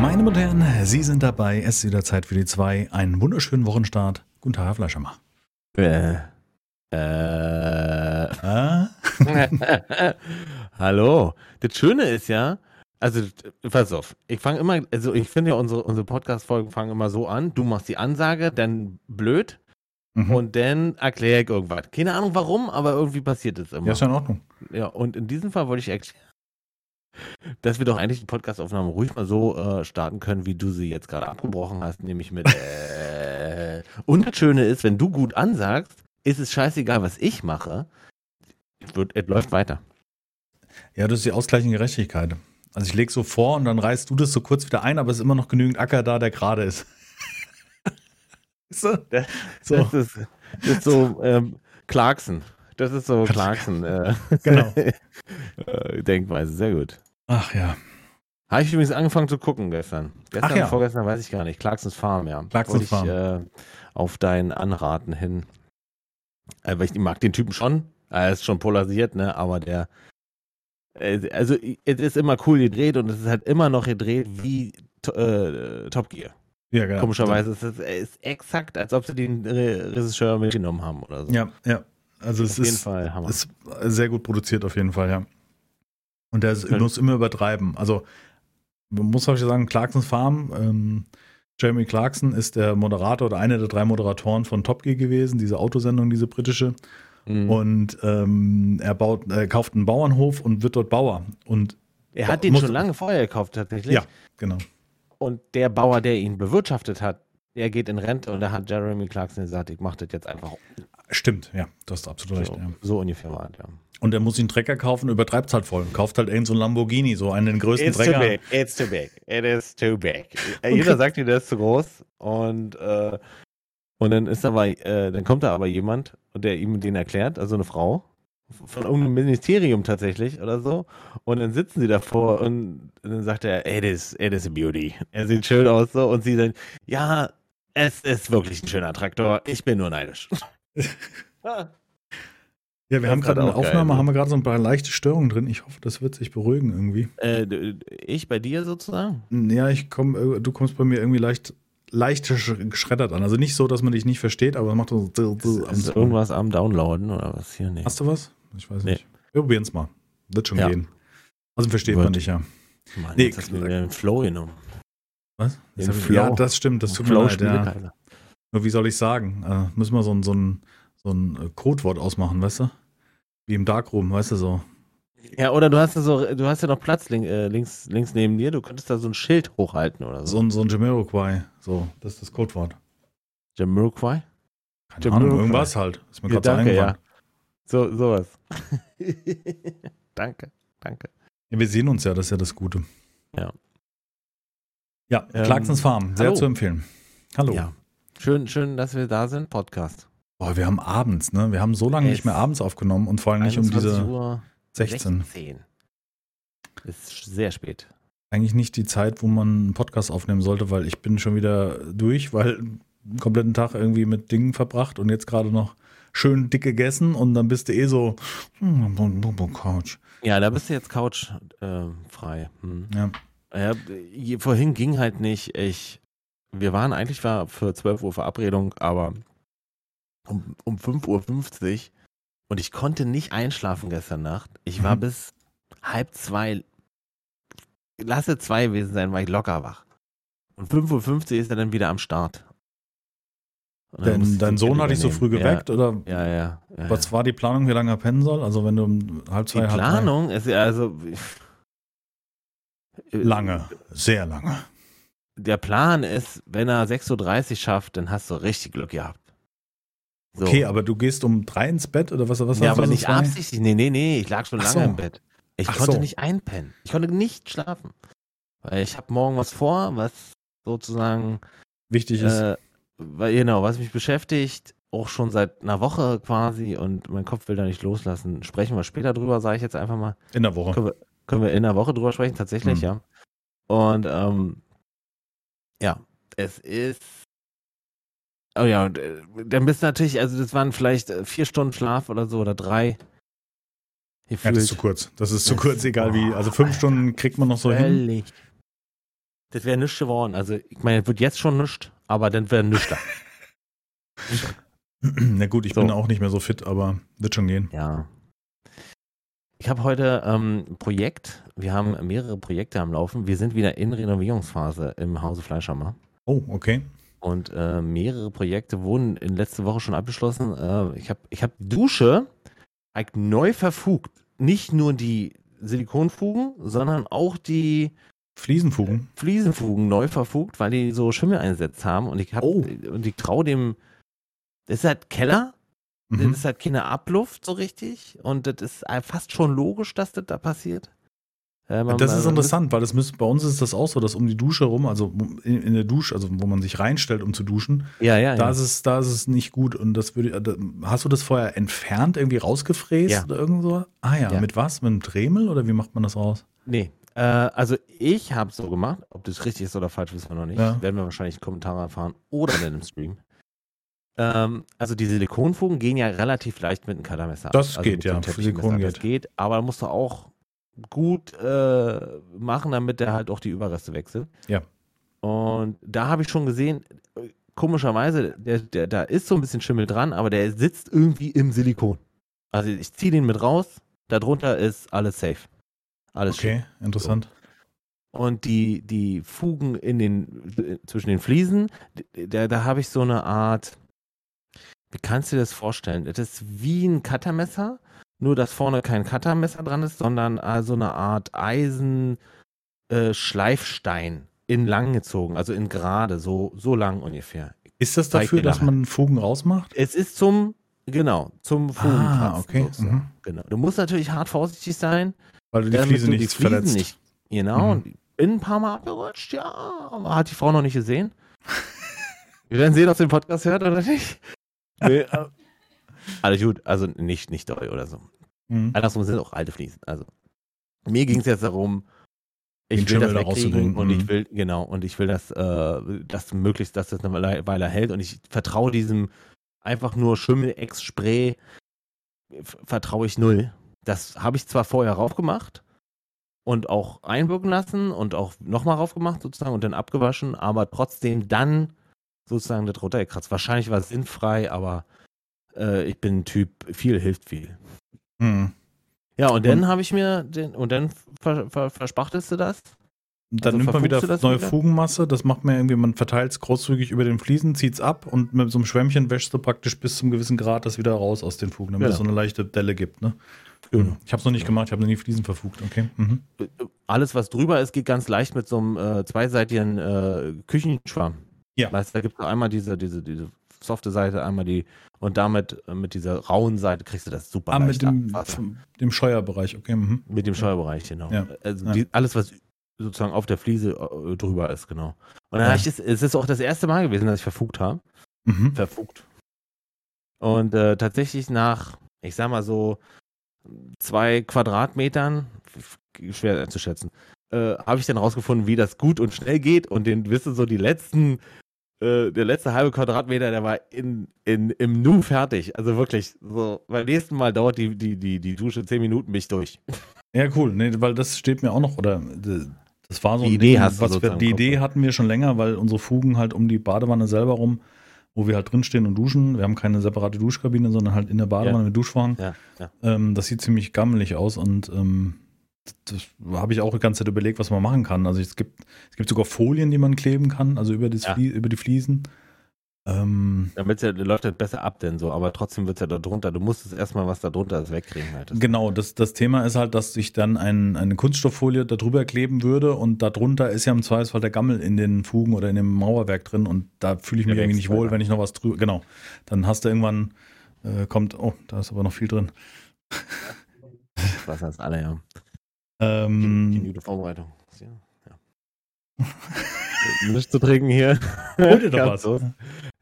Meine Damen und Herren, Sie sind dabei. Es ist wieder Zeit für die zwei. Einen wunderschönen Wochenstart. Guten Tag, Herr Fleischermacher. Äh. Äh. Ah? Hallo. Das Schöne ist ja, also, pass auf, ich fange immer, also ich finde ja, unsere, unsere Podcast-Folgen fangen immer so an. Du machst die Ansage, dann blöd Mhm. und dann erkläre ich irgendwas. Keine Ahnung warum, aber irgendwie passiert es immer. Ja, ist ja in Ordnung. Ja, und in diesem Fall wollte ich erklären, dass wir doch eigentlich die Podcastaufnahme ruhig mal so äh, starten können, wie du sie jetzt gerade abgebrochen hast, nämlich mit äh, Und das Schöne ist, wenn du gut ansagst, ist es scheißegal, was ich mache. Es, läuft weiter. Ja, das ist die ausgleichende Gerechtigkeit. Also ich lege so vor und dann reißt du das so kurz wieder ein, aber es ist immer noch genügend Acker da, der gerade ist. Du? Das, So. das, ist, das ist so ähm, Clarkson. Das ist so Clarkson. Äh, Genau. äh, Denkweise, sehr gut. Ach ja. Habe ich übrigens angefangen zu gucken gestern. Gestern, Ach ja. vorgestern weiß ich gar nicht. Clarksons Farm, ja. Clarksons ich, Äh, auf dein Anraten hin. Äh, weil ich mag den Typen schon. Er ist schon polarisiert, ne? Aber der. äh, Also, es ist immer cool gedreht und es ist halt immer noch gedreht wie äh, Top Gear. Ja, genau. Komischerweise ist es es ist exakt, als ob sie den Re Regisseur mitgenommen haben oder so. Ja, ja. Also es auf jeden ist, Fall Hammer. ist sehr gut produziert auf jeden Fall, ja. Und der ist, muss immer übertreiben. Also man muss euch sagen, Clarksons Farm, ähm, Jeremy Clarkson ist der Moderator oder einer der drei Moderatoren von Top Gear gewesen, diese Autosendung, diese britische. Mhm. Und ähm, er baut, er kauft einen Bauernhof und wird dort Bauer. Und er hat den schon lange vorher gekauft, tatsächlich. ja, genau. Und der Bauer, der ihn bewirtschaftet hat, der geht in Rente und da hat Jeremy Clarkson gesagt, ich mache das jetzt einfach Stimmt, ja, du hast absolut recht. so, Ja. so ungefähr war ja. Und er muss sich einen Trecker kaufen, übertreibt es halt voll. Kauft halt irgend so einen Lamborghini, so einen den größten Trecker. it's too big, it is too big. Äh, Jeder sagt dir, der ist zu groß und äh, und dann ist aber, äh, dann kommt da aber jemand der ihm den erklärt, also eine Frau von irgendeinem Ministerium tatsächlich oder so und dann sitzen sie davor und dann sagt er, it is, it is a beauty. Er sieht schön aus so und sie dann, ja, es ist wirklich ein schöner Traktor, ich bin nur neidisch. Ja, wir haben gerade in der auch geil, Aufnahme ne? haben wir gerade so ein paar leichte Störungen drin. Ich hoffe, das wird sich beruhigen irgendwie. Äh, ich bei dir sozusagen? Ja, ich komm, äh, du kommst bei mir irgendwie leicht, leicht sch- geschreddert an. Also nicht so, dass man dich nicht versteht, aber macht so. Ist irgendwas am Downloaden oder was hier? Nee. Hast du was? Ich weiß Nee. nicht. Wir probieren es mal. Wird schon Ja. gehen. Also versteht Wird. man dich ja. Mann, Nee, jetzt hast du mir den Flow genommen. Was? Den Flow. Ja, das stimmt. Das tut mir Flow leid. spielt Ja. Nur wie soll ich sagen? Äh, müssen wir so ein, so ein, so ein äh, Codewort ausmachen, weißt du? Wie im Darkroom, weißt du so. Ja, oder du hast ja so, du hast ja noch Platz link, äh, links, links neben dir. Du könntest da so ein Schild hochhalten oder So so. ein, so ein Jamiroquai. So, das ist das Codewort. Jamiroquai? Keine Jamiroquai. Ahnung, irgendwas halt. Ist mir Ja, gerade so eingefallen. So, sowas. danke, danke. Ja, wir sehen uns ja, das ist ja das Gute. Ja. Ja, Ähm, Clarksons Farm, sehr hallo. zu empfehlen. Hallo. Ja. Schön, schön, dass wir da sind. Podcast. Boah, wir haben abends, ne? Wir haben so lange nicht mehr abends aufgenommen und vor allem nicht um 21 diese Uhr 16. 16. Ist sehr spät. Eigentlich nicht die Zeit, wo man einen Podcast aufnehmen sollte, weil ich bin schon wieder durch, weil einen kompletten Tag irgendwie mit Dingen verbracht und jetzt gerade noch schön dick gegessen und dann bist du eh so hm, Couch. Ja, da bist du jetzt Couch äh, frei. Hm. Ja. Ja, vorhin ging halt nicht. Ich, wir waren eigentlich war für 12 Uhr Verabredung, aber um, um 5.50 Uhr und ich konnte nicht einschlafen gestern Nacht. Ich war Mhm. bis halb zwei, lasse zwei gewesen sein, war ich locker wach. Und 5.50 Uhr ist er dann wieder am Start. Musste Dein, ich die Sohn Kinder hat dich so früh geweckt oder Ja, ja, ja. ja, was war die Planung, wie lange er pennen soll? Also wenn du um halb Die zwei, halb drei- Planung ist ja also. Lange, sehr lange. Der Plan ist, wenn er 6.30 Uhr schafft, dann hast du richtig Glück gehabt. So. Okay, aber du gehst um drei ins Bett oder was? was ja, aber nicht absichtlich. Nee, nee, nee. Ich lag schon Ach lange so. im Bett. Ich Ach konnte so. nicht einpennen. Ich konnte nicht schlafen. Weil ich habe morgen was vor, was sozusagen, Wichtig ist, äh, weil, genau, was mich beschäftigt, auch schon seit einer Woche quasi und mein Kopf will da nicht loslassen. Sprechen wir später drüber, sage ich jetzt einfach mal. in der Woche. Können wir, können wir in einer Woche drüber sprechen, tatsächlich, Hm. ja. Und ähm, ja, es ist. Oh ja, und, äh, dann bist du natürlich, also das waren vielleicht äh, vier Stunden Schlaf oder so oder drei. Ja, das ist zu kurz. Das ist zu Das- kurz, egal wie. Also fünf Alter. Stunden kriegt man noch so hin. völlig. Das wäre nichts geworden. Also, ich meine, es wird jetzt schon nichts, aber dann wäre nichts da. Na gut, ich So. bin auch nicht mehr so fit, aber wird schon gehen. Ja. Ich habe heute ähm, ein Projekt. Wir haben mehrere Projekte am Laufen. Wir sind wieder in Renovierungsphase im Hause Fleischhammer. Oh, okay. Und äh, mehrere Projekte wurden in letzter Woche schon abgeschlossen. Äh, ich habe ich hab Dusche eigentlich neu verfugt. Nicht nur die Silikonfugen, sondern auch die Fliesenfugen. Fliesenfugen neu verfugt, weil die so Schimmel eingesetzt haben. Und ich habe Oh. und ich traue dem. Das ist halt Keller. Das Mhm. ist halt keine Abluft so richtig. Und das ist äh, fast schon logisch, dass das da passiert. Äh, man- Das ist interessant, weil das müsst, bei uns ist das auch so, dass um die Dusche rum, also in, in der Dusche, also wo man sich reinstellt, um zu duschen, Ja, ja, da ja. ist es, da ist es nicht gut. Und das würde, da- hast du das vorher entfernt, irgendwie rausgefräst Ja. oder irgend so? Ah ja, Ja. mit was? Mit einem Dremel oder wie macht man das raus? Nee. Äh, also ich habe so gemacht. Ob das richtig ist oder falsch, wissen wir noch nicht. Ja. Werden wir wahrscheinlich in Kommentare erfahren oder dann im Stream. Ähm, also die Silikonfugen gehen ja relativ leicht mit einem Cuttermesser. Das also geht, mit so ja. einem. Silikon Das geht. geht, aber da musst du auch gut äh, machen, damit der halt auch die Überreste wechselt. Ja. Und da habe ich schon gesehen, komischerweise, der, der, da ist so ein bisschen Schimmel dran, aber der sitzt irgendwie im Silikon. Also ich ziehe den mit raus, darunter ist alles safe. Alles schön. Okay, interessant. Und die, die Fugen in den, zwischen den Fliesen, da, da habe ich so eine Art, wie kannst du dir das vorstellen? Das ist wie ein Cuttermesser, nur dass vorne kein Cuttermesser dran ist, sondern also eine Art Eisen äh, in lang gezogen, also in gerade, so, so lang ungefähr. Ist das dafür, dass man Fugen rausmacht? Es ist zum, genau, zum Fugenkratzen Ah, okay. Mhm. Genau. Du musst natürlich hart vorsichtig sein, Weil du die damit Fliese nicht verletzt. nicht. Genau. Mhm. Und bin ein paar Mal abgerutscht, ja. Aber hat die Frau noch nicht gesehen. Wir werden sehen, ob sie den Podcast hört oder nicht. Nee, äh, alles gut. Also nicht, nicht doll oder so. Mhm. Andersrum sind auch alte Fliesen. Also mir ging es jetzt darum, Den ich will Schimmel das da wegkriegen rauszubringen. und Mhm. ich will, genau, und ich will das, äh, das möglichst, dass das eine Weile hält und ich vertraue diesem einfach nur Schimmel-Ex-Spray, vertraue ich null. Das habe ich zwar vorher raufgemacht und auch einwirken lassen und auch nochmal raufgemacht sozusagen und dann abgewaschen, aber trotzdem dann sozusagen das runtergekratzt. Wahrscheinlich war es sinnfrei, aber äh, ich bin ein Typ, viel hilft viel. Mhm. Ja, und dann habe ich mir den, und dann ver, ver, verspachtest du das? Dann Also nimmt man wieder neue wieder? Fugenmasse, das macht man irgendwie, man verteilt es großzügig über den Fliesen, zieht es ab und mit so einem Schwämmchen wäschst du praktisch bis zum gewissen Grad das wieder raus aus den Fugen, damit Genau. es so eine leichte Delle gibt. Ne? Genau. Ich habe es noch nicht gemacht, ich habe noch nie Fliesen verfugt. Okay. Mhm. Alles, was drüber ist, geht ganz leicht mit so einem äh, zweiseitigen äh, Küchenschwamm. Ja. Weißt du, da gibt es einmal diese, diese, diese softe Seite, einmal die, und damit äh, mit dieser rauen Seite kriegst du das super Ah, mit dem, dem Scheuerbereich, okay. Mhm. Mit dem Steuerbereich, genau. Ja. Also Ja. Die, alles, was sozusagen auf der Fliese äh, drüber ist, genau. Und dann Ja. ich das, es ist auch das erste Mal gewesen, dass ich verfugt habe. Mhm. verfugt. Und äh, tatsächlich nach, ich sag mal so, zwei Quadratmetern, schwer einzuschätzen, äh, habe ich dann rausgefunden, wie das gut und schnell geht. Und den, wisst ihr, so die letzten, äh, der letzte halbe Quadratmeter, der war in, in, im Nu fertig. Also wirklich, so, beim nächsten Mal dauert die, die, die, die Dusche zehn Minuten, bin ich durch. Ja, cool. Nee, weil das steht mir auch noch, oder das war so Die ein Idee Ding, hast du was wir, Die. Idee hatten wir schon länger, weil unsere Fugen halt um die Badewanne selber rum, wo wir halt drinstehen und duschen. Wir haben keine separate Duschkabine, sondern halt in der Badewanne Ja. mit Duschvorhang. Ja, ja. Ähm, das sieht ziemlich gammelig aus und ähm, das habe ich auch die ganze Zeit überlegt, was man machen kann. Also es gibt, es gibt sogar Folien, die man kleben kann, also über, Ja. Flie über die Fliesen. Ähm, Damit ja, läuft das besser ab, denn so, aber trotzdem wird es ja da drunter. Du musst es erstmal, was da drunter ist, wegkriegen halt. Das- Genau, das, das Thema ist halt, dass ich dann ein, eine Kunststofffolie darüber kleben würde und darunter ist ja im Zweifelsfall der Gammel in den Fugen oder in dem Mauerwerk drin und da fühle ich mich irgendwie nicht wohl, wenn ich noch was drüber. Genau. Dann hast du irgendwann, äh, kommt, oh, da ist aber noch viel drin. Was heißt alle, ja. Die Ähm, gute Vorbereitung. Ja. ja. Nichts zu trinken hier. hol dir doch was. los.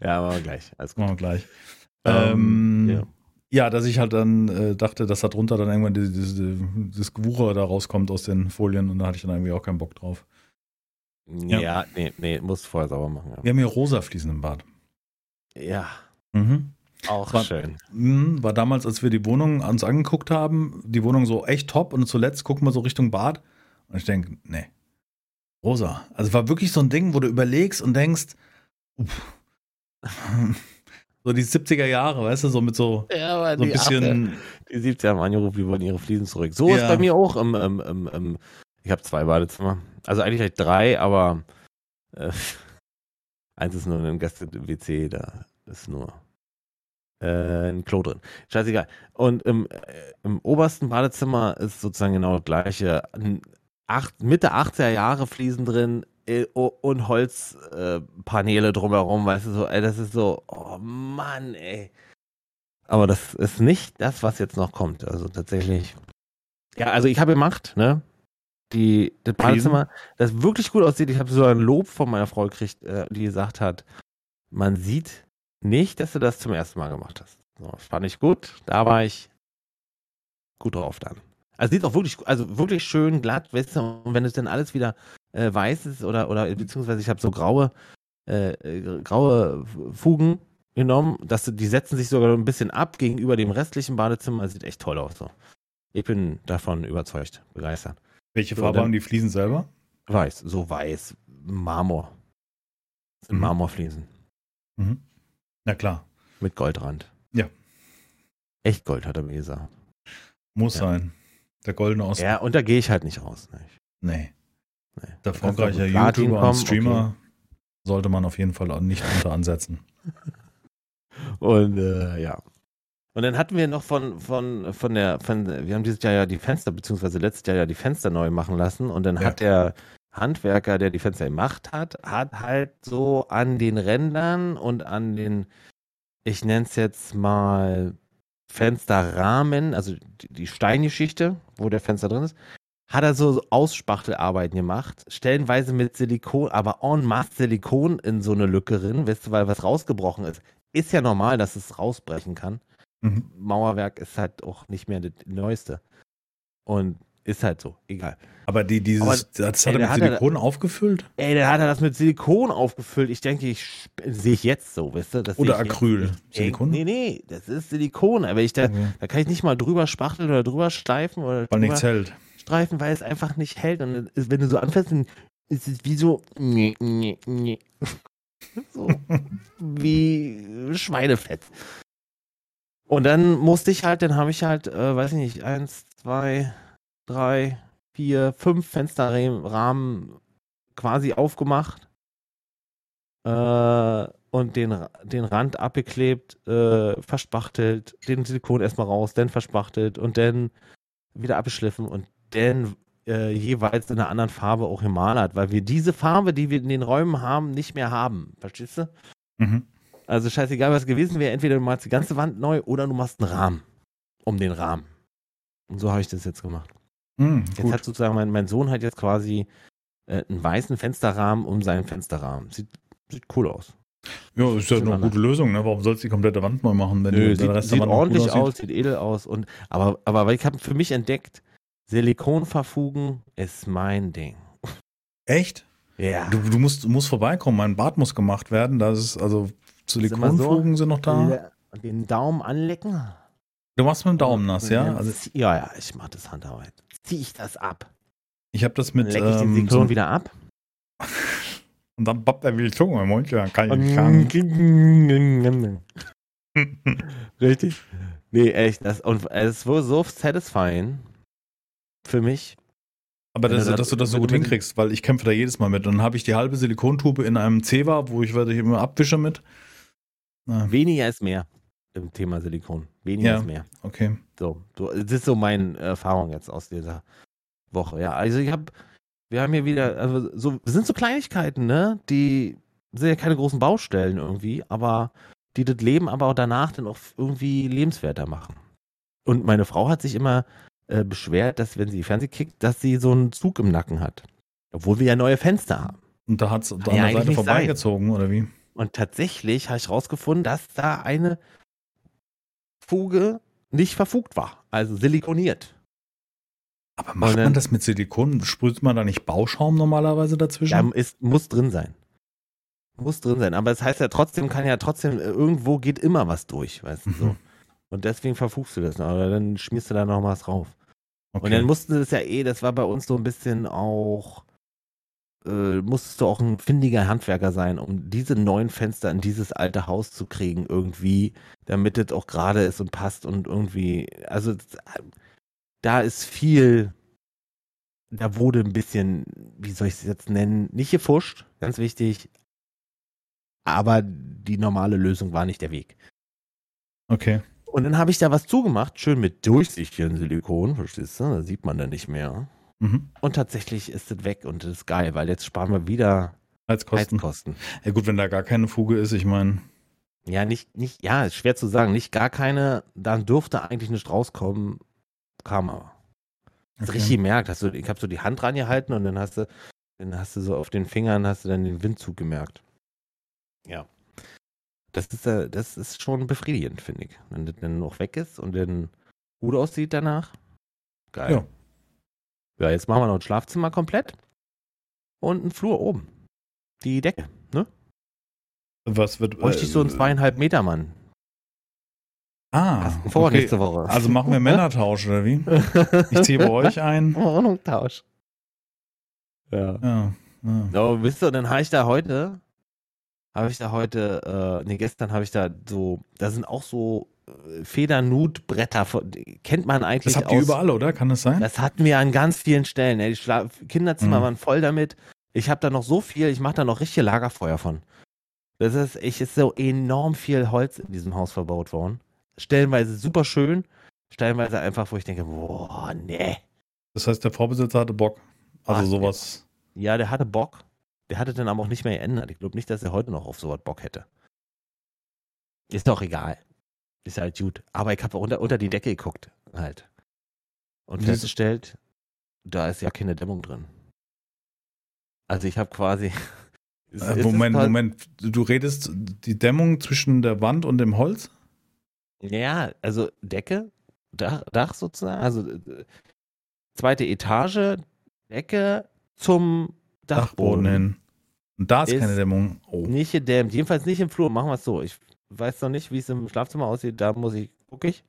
Ja, aber gleich. Alles gut. Machen wir gleich. Ähm, Ähm, ja. ja. dass ich halt dann äh, dachte, dass da drunter dann irgendwann diese, diese, dieses Gewucher da rauskommt aus den Folien und da hatte ich dann irgendwie auch keinen Bock drauf. Ja, nee, nee, musst vorher sauber machen. Wir haben hier rosa Fliesen im Bad. Ja, ja Mhm. Auch War- schön. Mhm, War damals, als wir die Wohnung uns angeguckt haben, die Wohnung so echt top und zuletzt gucken wir so Richtung Bad und ich denke, nee, Rosa. Also war wirklich so ein Ding, wo du überlegst und denkst, uff, so die 70er Jahre, weißt du, so mit so, Ja, aber so ein bisschen. Die 70er haben angerufen, die wollen ihre Fliesen zurück. So ist Ja. bei mir auch. Im, im, im, im, ich habe zwei Badezimmer. Also eigentlich halt drei, aber äh, eins ist nur ein Gast-WC, da ist nur äh, ein Klo drin. Scheißegal. Und im, äh, im obersten Badezimmer ist sozusagen genau das gleiche. Acht, Mitte 80er Jahre Fliesen drin äh, und Holzpaneele äh, drumherum, weißt du, so, ey, das ist so, oh Mann, ey. Aber das ist nicht das, was jetzt noch kommt. Also tatsächlich. Ja, also ich habe gemacht, ne? Die, das Badezimmer, das wirklich gut aussieht. Ich habe so ein Lob von meiner Frau gekriegt, äh, die gesagt hat, man sieht nicht, dass du das zum ersten Mal gemacht hast. So, das fand ich gut. Da war ich gut drauf dann. Also sieht auch wirklich, also wirklich schön glatt, weißt du, und wenn es dann alles wieder äh, weiß ist oder, oder beziehungsweise ich habe so graue, äh, graue Fugen genommen, dass die setzen sich sogar ein bisschen ab gegenüber dem restlichen Badezimmer. Das sieht echt toll aus. So. Ich bin davon überzeugt, begeistert. Welche So, Farbe dann- haben die Fliesen selber? Weiß, so weiß, Marmor. Das sind Mhm. Marmorfliesen Mhm. Na klar, mit Goldrand. Ja. Echt Gold, hat er mir gesagt. muss Ja. sein. Der goldene Osten. Ja, und da gehe ich halt nicht raus. Ne? Nee. Nee. Der erfolgreiche YouTuber und kommen, Streamer sollte man auf jeden Fall auch nicht unter ansetzen. Und äh, ja. Und dann hatten wir noch von, von, von der, von, wir haben dieses Jahr ja die Fenster, beziehungsweise letztes Jahr ja die Fenster neu machen lassen. Und dann Ja. hat der Handwerker, der die Fenster gemacht hat, hat halt so an den Rändern und an den, ich nenne es jetzt mal Fensterrahmen, also die, Steingeschichte, wo der Fenster drin ist, hat er so Ausspachtelarbeiten gemacht, stellenweise mit Silikon, aber en masse Silikon in so eine Lücke drin, weißt du, weil was rausgebrochen ist. Ist ja normal, dass es rausbrechen kann. Mhm. Mauerwerk ist halt auch nicht mehr das Neueste. Und ist halt so, egal. Aber die, dieses, Aber, das ey, hat er der mit Silikon aufgefüllt? Ey, dann hat er das mit Silikon aufgefüllt. Ich denke, ich sehe ich jetzt so, weißt du? Das Oder ich jetzt Acryl? nicht. Ey, Silikon? Nee, nee, das ist Silikon. Aber ich da, Okay. da kann ich nicht mal drüber spachteln oder drüber schleifen oder Weil drüber nichts hält. streifen, weil es einfach nicht hält. Und wenn du so anfährst, dann ist es wie so. Nee, nee, nee. so wie Schweinefett. Und dann musste ich halt, dann habe ich halt, äh, weiß ich nicht, eins, zwei, drei, vier, fünf Fensterrahmen quasi aufgemacht äh, und den, den Rand abgeklebt, äh, verspachtelt, den Silikon erstmal raus, dann verspachtelt und dann wieder abgeschliffen und dann äh, jeweils in einer anderen Farbe auch gemalert, weil wir diese Farbe, die wir in den Räumen haben, nicht mehr haben. Verstehst du? Mhm. Also scheißegal, was gewesen wäre, entweder du malst die ganze Wand neu oder du machst einen Rahmen um den Rahmen. Und so habe ich das jetzt gemacht. Mhm, Jetzt gut. hat sozusagen mein, mein Sohn hat jetzt quasi äh, einen weißen Fensterrahmen um seinen Fensterrahmen. Sieht, sieht cool aus. Ja, ist ja Sieht eine gute Lösung, ne? Warum sollst du die komplette Wand neu machen, wenn Nö, der sieht, Rest der sieht Wand gut ordentlich aus, sieht edel aus. Und, aber, aber ich habe für mich entdeckt, Silikonverfugen ist mein Ding. Echt? Ja. Du, du, musst, du musst vorbeikommen, mein Bad muss gemacht werden. Das ist, also Silikonfugen sind noch da. Den Daumen anlecken. Du machst mit dem Daumen nass, ja? Also ja, ja, ich mache das Handarbeit. Zieh ich das ab. ich habe das Dann mit lecke ich den ähm, Silikon so, wieder ab. und dann pappt er wie die Zunge im Mund, ja, kann ich sagen. Richtig? Nee, echt. Das, und es ist wohl so satisfying für mich. Aber das, dass du das so gut hinkriegst, weil ich kämpfe da jedes Mal mit. Dann habe ich die halbe Silikontube in einem Zewa, wo ich werde ich immer abwische mit. Na, Weniger ist mehr im Thema Silikon. Weniger Ja. ist mehr. okay. So, so, das ist so meine Erfahrung jetzt aus dieser Woche. Ja, also ich habe, wir haben hier wieder, also so, es sind so Kleinigkeiten, ne, die sind ja keine großen Baustellen irgendwie, aber die das Leben aber auch danach dann auch irgendwie lebenswerter machen. Und meine Frau hat sich immer äh, beschwert, dass wenn sie Fernseh kickt, dass sie so einen Zug im Nacken hat. Obwohl wir ja neue Fenster haben. Und da hat es an ja der Seite vorbeigezogen, oder wie? Und tatsächlich habe ich rausgefunden, dass da eine Fuge nicht verfugt war, also silikoniert. Aber macht man das mit Silikon? Sprüht man da nicht Bauschaum normalerweise dazwischen? Ja, ist, muss drin sein. Muss drin sein. Aber es heißt ja trotzdem, kann ja trotzdem, äh, irgendwo geht immer was durch, weißt du so. Mhm. Und deswegen verfugst du das. noch. Aber dann schmierst du da noch was drauf. okay. Und dann mussten sie das ja eh, das war bei uns so ein bisschen auch äh, musstest du auch ein findiger Handwerker sein, um diese neuen Fenster in dieses alte Haus zu kriegen, irgendwie, damit es auch gerade ist und passt und irgendwie, also da ist viel, da wurde ein bisschen, wie soll ich es jetzt nennen, nicht gefuscht, ganz wichtig, aber die normale Lösung war nicht der Weg. Okay. Und dann habe ich da was zugemacht, schön mit durchsichtigen Silikon, verstehst du? Da sieht man dann nicht mehr. Mhm. Und tatsächlich ist es weg und das ist geil, weil jetzt sparen wir wieder Heizkosten. Heizkosten. Ja gut, wenn da gar keine Fuge ist, ich meine. Ja, nicht, nicht, ja, ist schwer zu sagen, nicht gar keine, dann dürfte eigentlich nicht rauskommen, kam aber. Hast Okay. richtig gemerkt, hast du, ich habe so die Hand rangehalten und dann hast du, dann hast du so auf den Fingern hast du dann den Windzug gemerkt. Ja. Das ist, äh, das ist schon befriedigend, finde ich. Wenn das dann noch weg ist und dann gut aussieht danach. Geil. Ja. Ja, jetzt machen wir noch ein Schlafzimmer komplett und einen Flur oben. Die Decke, ne? Was wird. Bräuchte ich so einen zweieinhalb Meter Mann. Ah. Vor okay. nächste Woche. Also machen wir Männertausch, oder wie? Ich ziehe bei euch ein. Wohnungstausch. Ja. Ja. ja. So, wisst ihr, dann habe ich da heute, habe ich da heute, äh, nee, gestern habe ich da so, da sind auch so äh, Federnutbretter, kennt man eigentlich Das habt ihr aus, überall, oder? Kann das sein? Das hatten wir an ganz vielen Stellen. ey. Die Schla Kinderzimmer Mhm. waren voll damit. Ich habe da noch so viel, ich mache da noch richtige Lagerfeuer von. Das ist, ich ist so enorm viel Holz in diesem Haus verbaut worden. Stellenweise super schön, stellenweise einfach, wo ich denke, boah, nee. Das heißt, der Vorbesitzer hatte Bock. Also Ah, sowas. Ja, der hatte Bock. Der hatte dann aber auch nicht mehr geändert. Ich glaube nicht, dass er heute noch auf sowas Bock hätte. Ist doch egal. Ist halt gut. Aber ich habe unter, unter die Decke geguckt, halt. Und Wieso? festgestellt, da ist ja keine Dämmung drin. Also ich habe quasi. Äh, Moment, quasi- Moment. Du redest die Dämmung zwischen der Wand und dem Holz? Ja, also Decke, Dach, Dach sozusagen, also äh, zweite Etage, Decke zum Dachboden Dachboden. hin. Und da ist, Ist- keine Dämmung. Oh. Nicht gedämmt, jedenfalls nicht im Flur. Machen wir es so. Ich weiß noch nicht, wie es im Schlafzimmer aussieht. Da muss ich, gucke ich.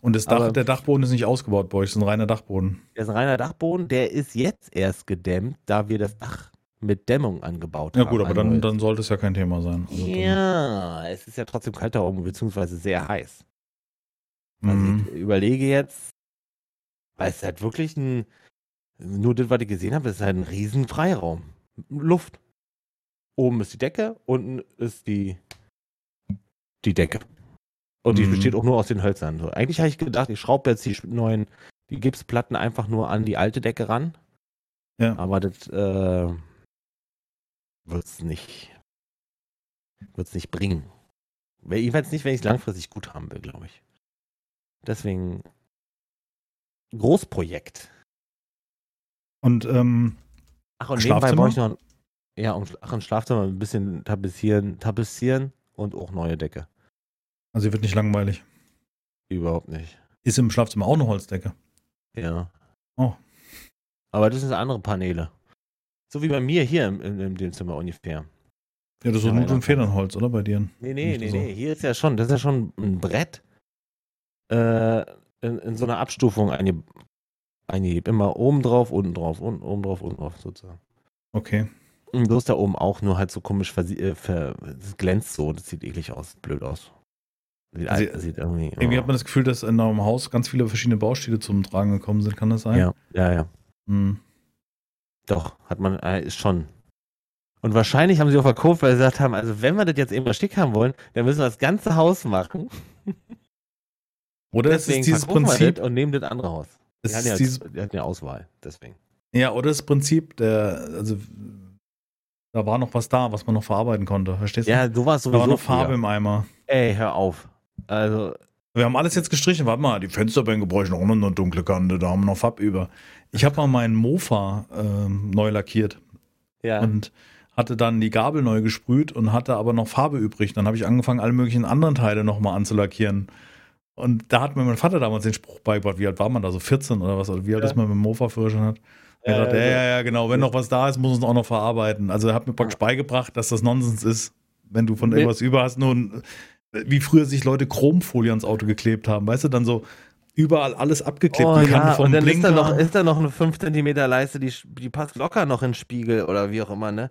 Und das Dach, aber- der Dachboden ist nicht ausgebaut bei euch, es ist ein reiner Dachboden. Der ist ein reiner Dachboden. Der ist jetzt erst gedämmt, da wir das Dach mit Dämmung angebaut Ja haben. gut, aber dann, dann sollte es ja kein Thema sein. Also Ja, es ist ja trotzdem kalt da oben, beziehungsweise sehr heiß. Also Mhm. ich überlege jetzt, weil es halt wirklich ein, nur das, was ich gesehen habe, ist halt ein riesen Freiraum. Luft. Oben ist die Decke, unten ist die, die Decke. Und die Mhm. besteht auch nur aus den Hölzern. So, eigentlich habe ich gedacht, ich schraube jetzt die neuen, die Gipsplatten einfach nur an die alte Decke ran. Ja. Aber das äh, wird es nicht, wird's nicht bringen. Jedenfalls nicht, wenn ich es langfristig gut haben will, glaube ich. Deswegen Großprojekt. Und ähm, Ach, und Schlafzimmer? nebenbei brauche ich noch ein, ja, um, ach, ein Schlafzimmer ein bisschen tapezieren, tapezieren und auch neue Decke. Also hier wird nicht langweilig. Überhaupt nicht. Ist im Schlafzimmer auch eine Holzdecke? Ja. Oh. Aber das sind andere Paneele. So wie bei mir hier im, im, in dem Zimmer ungefähr. Ja, das ist so Ja, einer und Federnholz, oder bei dir? Nee, nee, nee, so. nee. Hier ist ja schon, das ist ja schon ein Brett äh, in, in so einer Abstufung einge, eingehebt. Immer oben drauf, unten drauf, unten, oben drauf, unten drauf sozusagen. Okay. Und bloß da oben auch nur halt so komisch äh, ver, das glänzt so, das sieht eklig aus, blöd aus. Sieht, Also, sieht irgendwie. Irgendwie hat man das Gefühl, dass in eurem Haus ganz viele verschiedene Baustile zum Tragen gekommen sind. Kann das sein? ja, ja, ja. Hm. Doch, hat man, äh, ist schon. Und wahrscheinlich haben sie auch verkauft, weil sie gesagt haben, also wenn wir das jetzt immer Stick haben wollen, dann müssen wir das ganze Haus machen. Oder es Deswegen ist dieses Prinzip, und nehmen das andere Haus. es Die hatten ja, dieses, die hatten ja Auswahl, deswegen. ja, oder das Prinzip, der, also da war noch was da, was man noch verarbeiten konnte. Verstehst du? Ja, sowas da sowieso. war noch Farbe früher. im Eimer. Ey, hör auf. Also, Wir haben alles jetzt gestrichen. Warte mal, die Fensterbänke bräuchten auch noch eine dunkle Kante. Da haben wir noch Farb über. Ich habe mal meinen Mofa ähm, neu lackiert ja. und hatte dann die Gabel neu gesprüht und hatte aber noch Farbe übrig. Dann habe ich angefangen, alle möglichen anderen Teile nochmal anzulackieren. Und da hat mir mein Vater damals den Spruch beigebracht. Wie alt war man da? So 14 oder was? Oder wie alt Ja. ist man mit dem Mofa-Führerschein hat? Er Ja, sagt, ja, also- ja, ja, genau. Wenn noch was da ist, muss es auch noch verarbeiten. Also er hat mir praktisch beigebracht, dass das Nonsens ist, wenn du von irgendwas über hast. Nun, wie früher sich Leute Chromfolie ans Auto geklebt haben. Weißt du, dann so überall alles abgeklebt. Oh, ja, und dann ist da, noch, ist da noch eine 5 cm Leiste, die, die passt locker noch in den Spiegel oder wie auch immer, ne?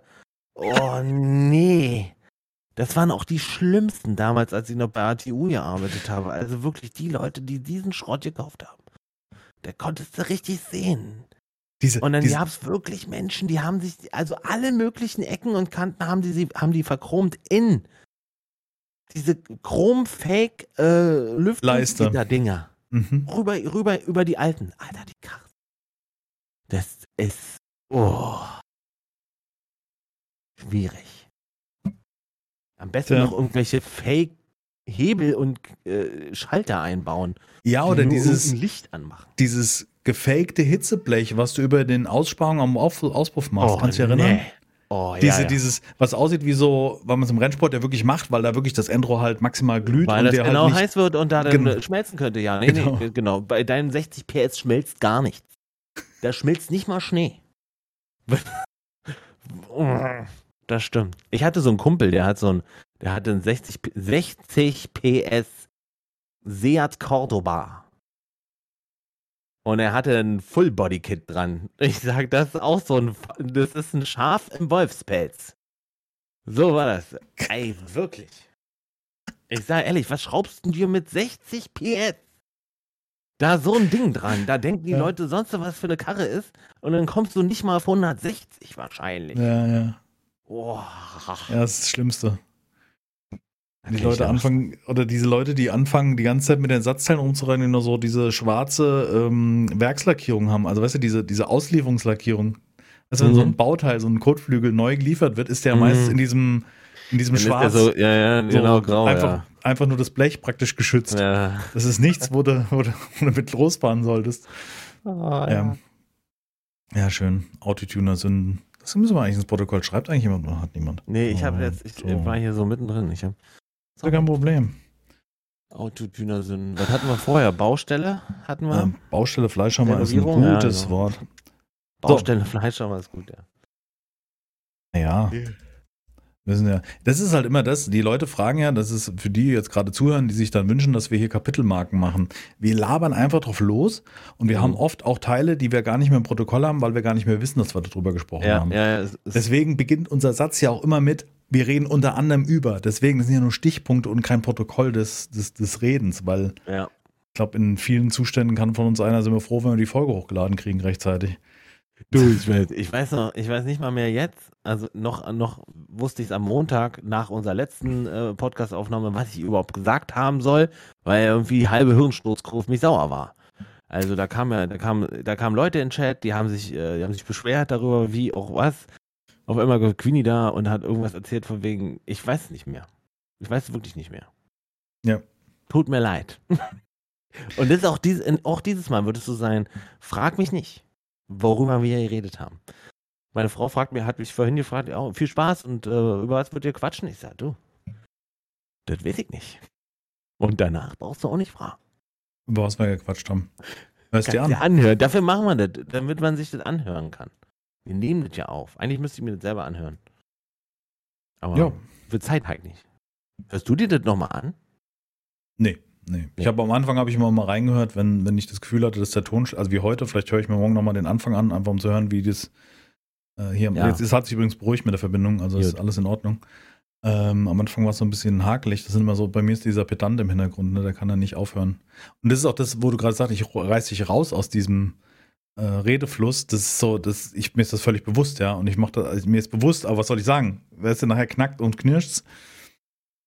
Oh, nee. Das waren auch die schlimmsten damals, als ich noch bei ATU gearbeitet habe. Also wirklich die Leute, die diesen Schrott gekauft haben. Da konntest du richtig sehen. diese, Und dann gab es wirklich Menschen, die haben sich, also alle möglichen Ecken und Kanten haben die, sie- haben die verchromt in diese chrom-fake äh. Lüftungsgitter-Dinger. mhm. Rüber, rüber, über die alten. Alter, die krass. Das ist, oh. Schwierig. Am besten Tja. noch irgendwelche Fake-Hebel und äh, Schalter einbauen. Ja, oder die dieses, Licht anmachen. dieses gefakte Hitzeblech, was du über den Aussparung am Auspuff machst. Kannst du dich erinnern? nee. Oh, Diese, ja. Dieses, was aussieht wie so, weil man es im Rennsport ja wirklich macht, weil da wirklich das Endro halt maximal glüht Weil und das der genau halt heiß wird und da dann Genau. schmelzen könnte, ja. Nee, Genau. nee, genau. Bei deinen 60 PS schmilzt gar nichts. Da schmilzt nicht mal Schnee. Das stimmt. Ich hatte so einen Kumpel, der hat so ein, der hatte einen 60, P- 60 PS Seat Cordoba. Und er hatte ein Full-Body-Kit dran. Ich sag, das ist auch so ein, das ist ein Schaf im Wolfspelz. So war das. Ey, wirklich. Ich sag ehrlich, was schraubst du dir mit 60 PS? Da so ein Ding dran. Da denken die Ja. Leute sonst was für eine Karre ist. Und dann kommst du nicht mal auf 160 wahrscheinlich. Ja, ja. Boah. Ja, das ist das Schlimmste. Die Okay, Leute anfangen, oder diese Leute, die anfangen, die ganze Zeit mit den Satzteilen umzurennen, die nur so diese schwarze ähm, Werkslackierung haben. Also weißt du, diese, diese Auslieferungslackierung. Weißt du, wenn Mhm. so ein Bauteil, so ein Kotflügel neu geliefert wird, ist der Mhm. meist in diesem, in diesem Dann Schwarz. so, ja, ja, so genau, grau, einfach, einfach nur das Blech praktisch geschützt. ja. ja. Das ist nichts, wo du, wo, du, wo du mit losfahren solltest. Oh, Ja. Ja, schön. Autotuner-Sünden. Das müssen wir eigentlich ins Protokoll. Schreibt eigentlich jemand oder hat niemand? Nee, ich habe jetzt, ich so. war hier so mittendrin. Ich habe Ist ja kein Problem. Autodüner-Sünden. Was hatten wir vorher? Baustelle hatten wir? Ähm, Baustelle Fleischhammer ist ein Renovierung, ja, gutes genau. Wort. Baustelle Fleischhammer ist gut, ja. Ja. Sind ja, das ist halt immer das, die Leute fragen ja, das ist für die jetzt gerade zuhören, die sich dann wünschen, dass wir hier Kapitelmarken machen. Wir labern einfach drauf los und wir Mhm. haben oft auch Teile, die wir gar nicht mehr im Protokoll haben, weil wir gar nicht mehr wissen, dass wir darüber gesprochen Ja, haben. ja, ja. Es, es, Deswegen beginnt unser Satz ja auch immer mit, wir reden unter anderem über. Deswegen das sind ja nur Stichpunkte und kein Protokoll des, des, des Redens, weil ja. ich glaube, in vielen Zuständen kann von uns einer, sind wir froh, wenn wir die Folge hochgeladen kriegen rechtzeitig. Du, ich weiß, ich weiß noch, ich weiß nicht mal mehr jetzt, also noch, noch wusste ich es am Montag nach unserer letzten äh, Podcast-Aufnahme, was ich überhaupt gesagt haben soll, weil irgendwie die halbe Hirnsturzkurve auf mich sauer war. Also da kam ja, da kam, da kamen Leute in den Chat, die haben sich, äh, die haben sich beschwert darüber, wie auch was. Auf einmal kommt Queenie da und hat irgendwas erzählt von wegen, ich weiß nicht mehr. Ich weiß es wirklich nicht mehr. Ja. Tut mir leid. und das ist auch, dies, auch dieses Mal wird es so sein, frag mich nicht worüber wir geredet haben. Meine Frau fragt mir, hat mich vorhin gefragt, oh, viel Spaß und äh, über was wird ihr quatschen? Ich sage, du, das weiß ich nicht. Und danach brauchst du auch nicht fragen. Über was wir gequatscht haben. Hörst dir an. anhören. Dafür machen wir das, damit man sich das anhören kann. Wir nehmen das ja auf. Eigentlich müsste ich mir das selber anhören. Aber Ja. für Zeit halt nicht. Hörst du dir das nochmal an? Nee, nee. Ich habe am Anfang habe ich immer mal reingehört, wenn, wenn ich das Gefühl hatte, dass der Ton, also wie heute, vielleicht höre ich mir morgen nochmal den Anfang an, einfach um zu hören, wie das äh, hier, Ja. jetzt es hat sich übrigens beruhigt mit der Verbindung, also ist Gut. alles in Ordnung. Ähm, am Anfang war es so ein bisschen hakelig, das sind immer so, bei mir ist dieser Pedant im Hintergrund, ne, der kann da nicht aufhören. Und das ist auch das, wo du gerade sagst, ich reiß dich raus aus diesem äh, Redefluss, das ist so, das, ich, mir ist das völlig bewusst, ja, und ich mache das, also mir ist bewusst, aber was soll ich sagen, wer ist denn nachher knackt und knirscht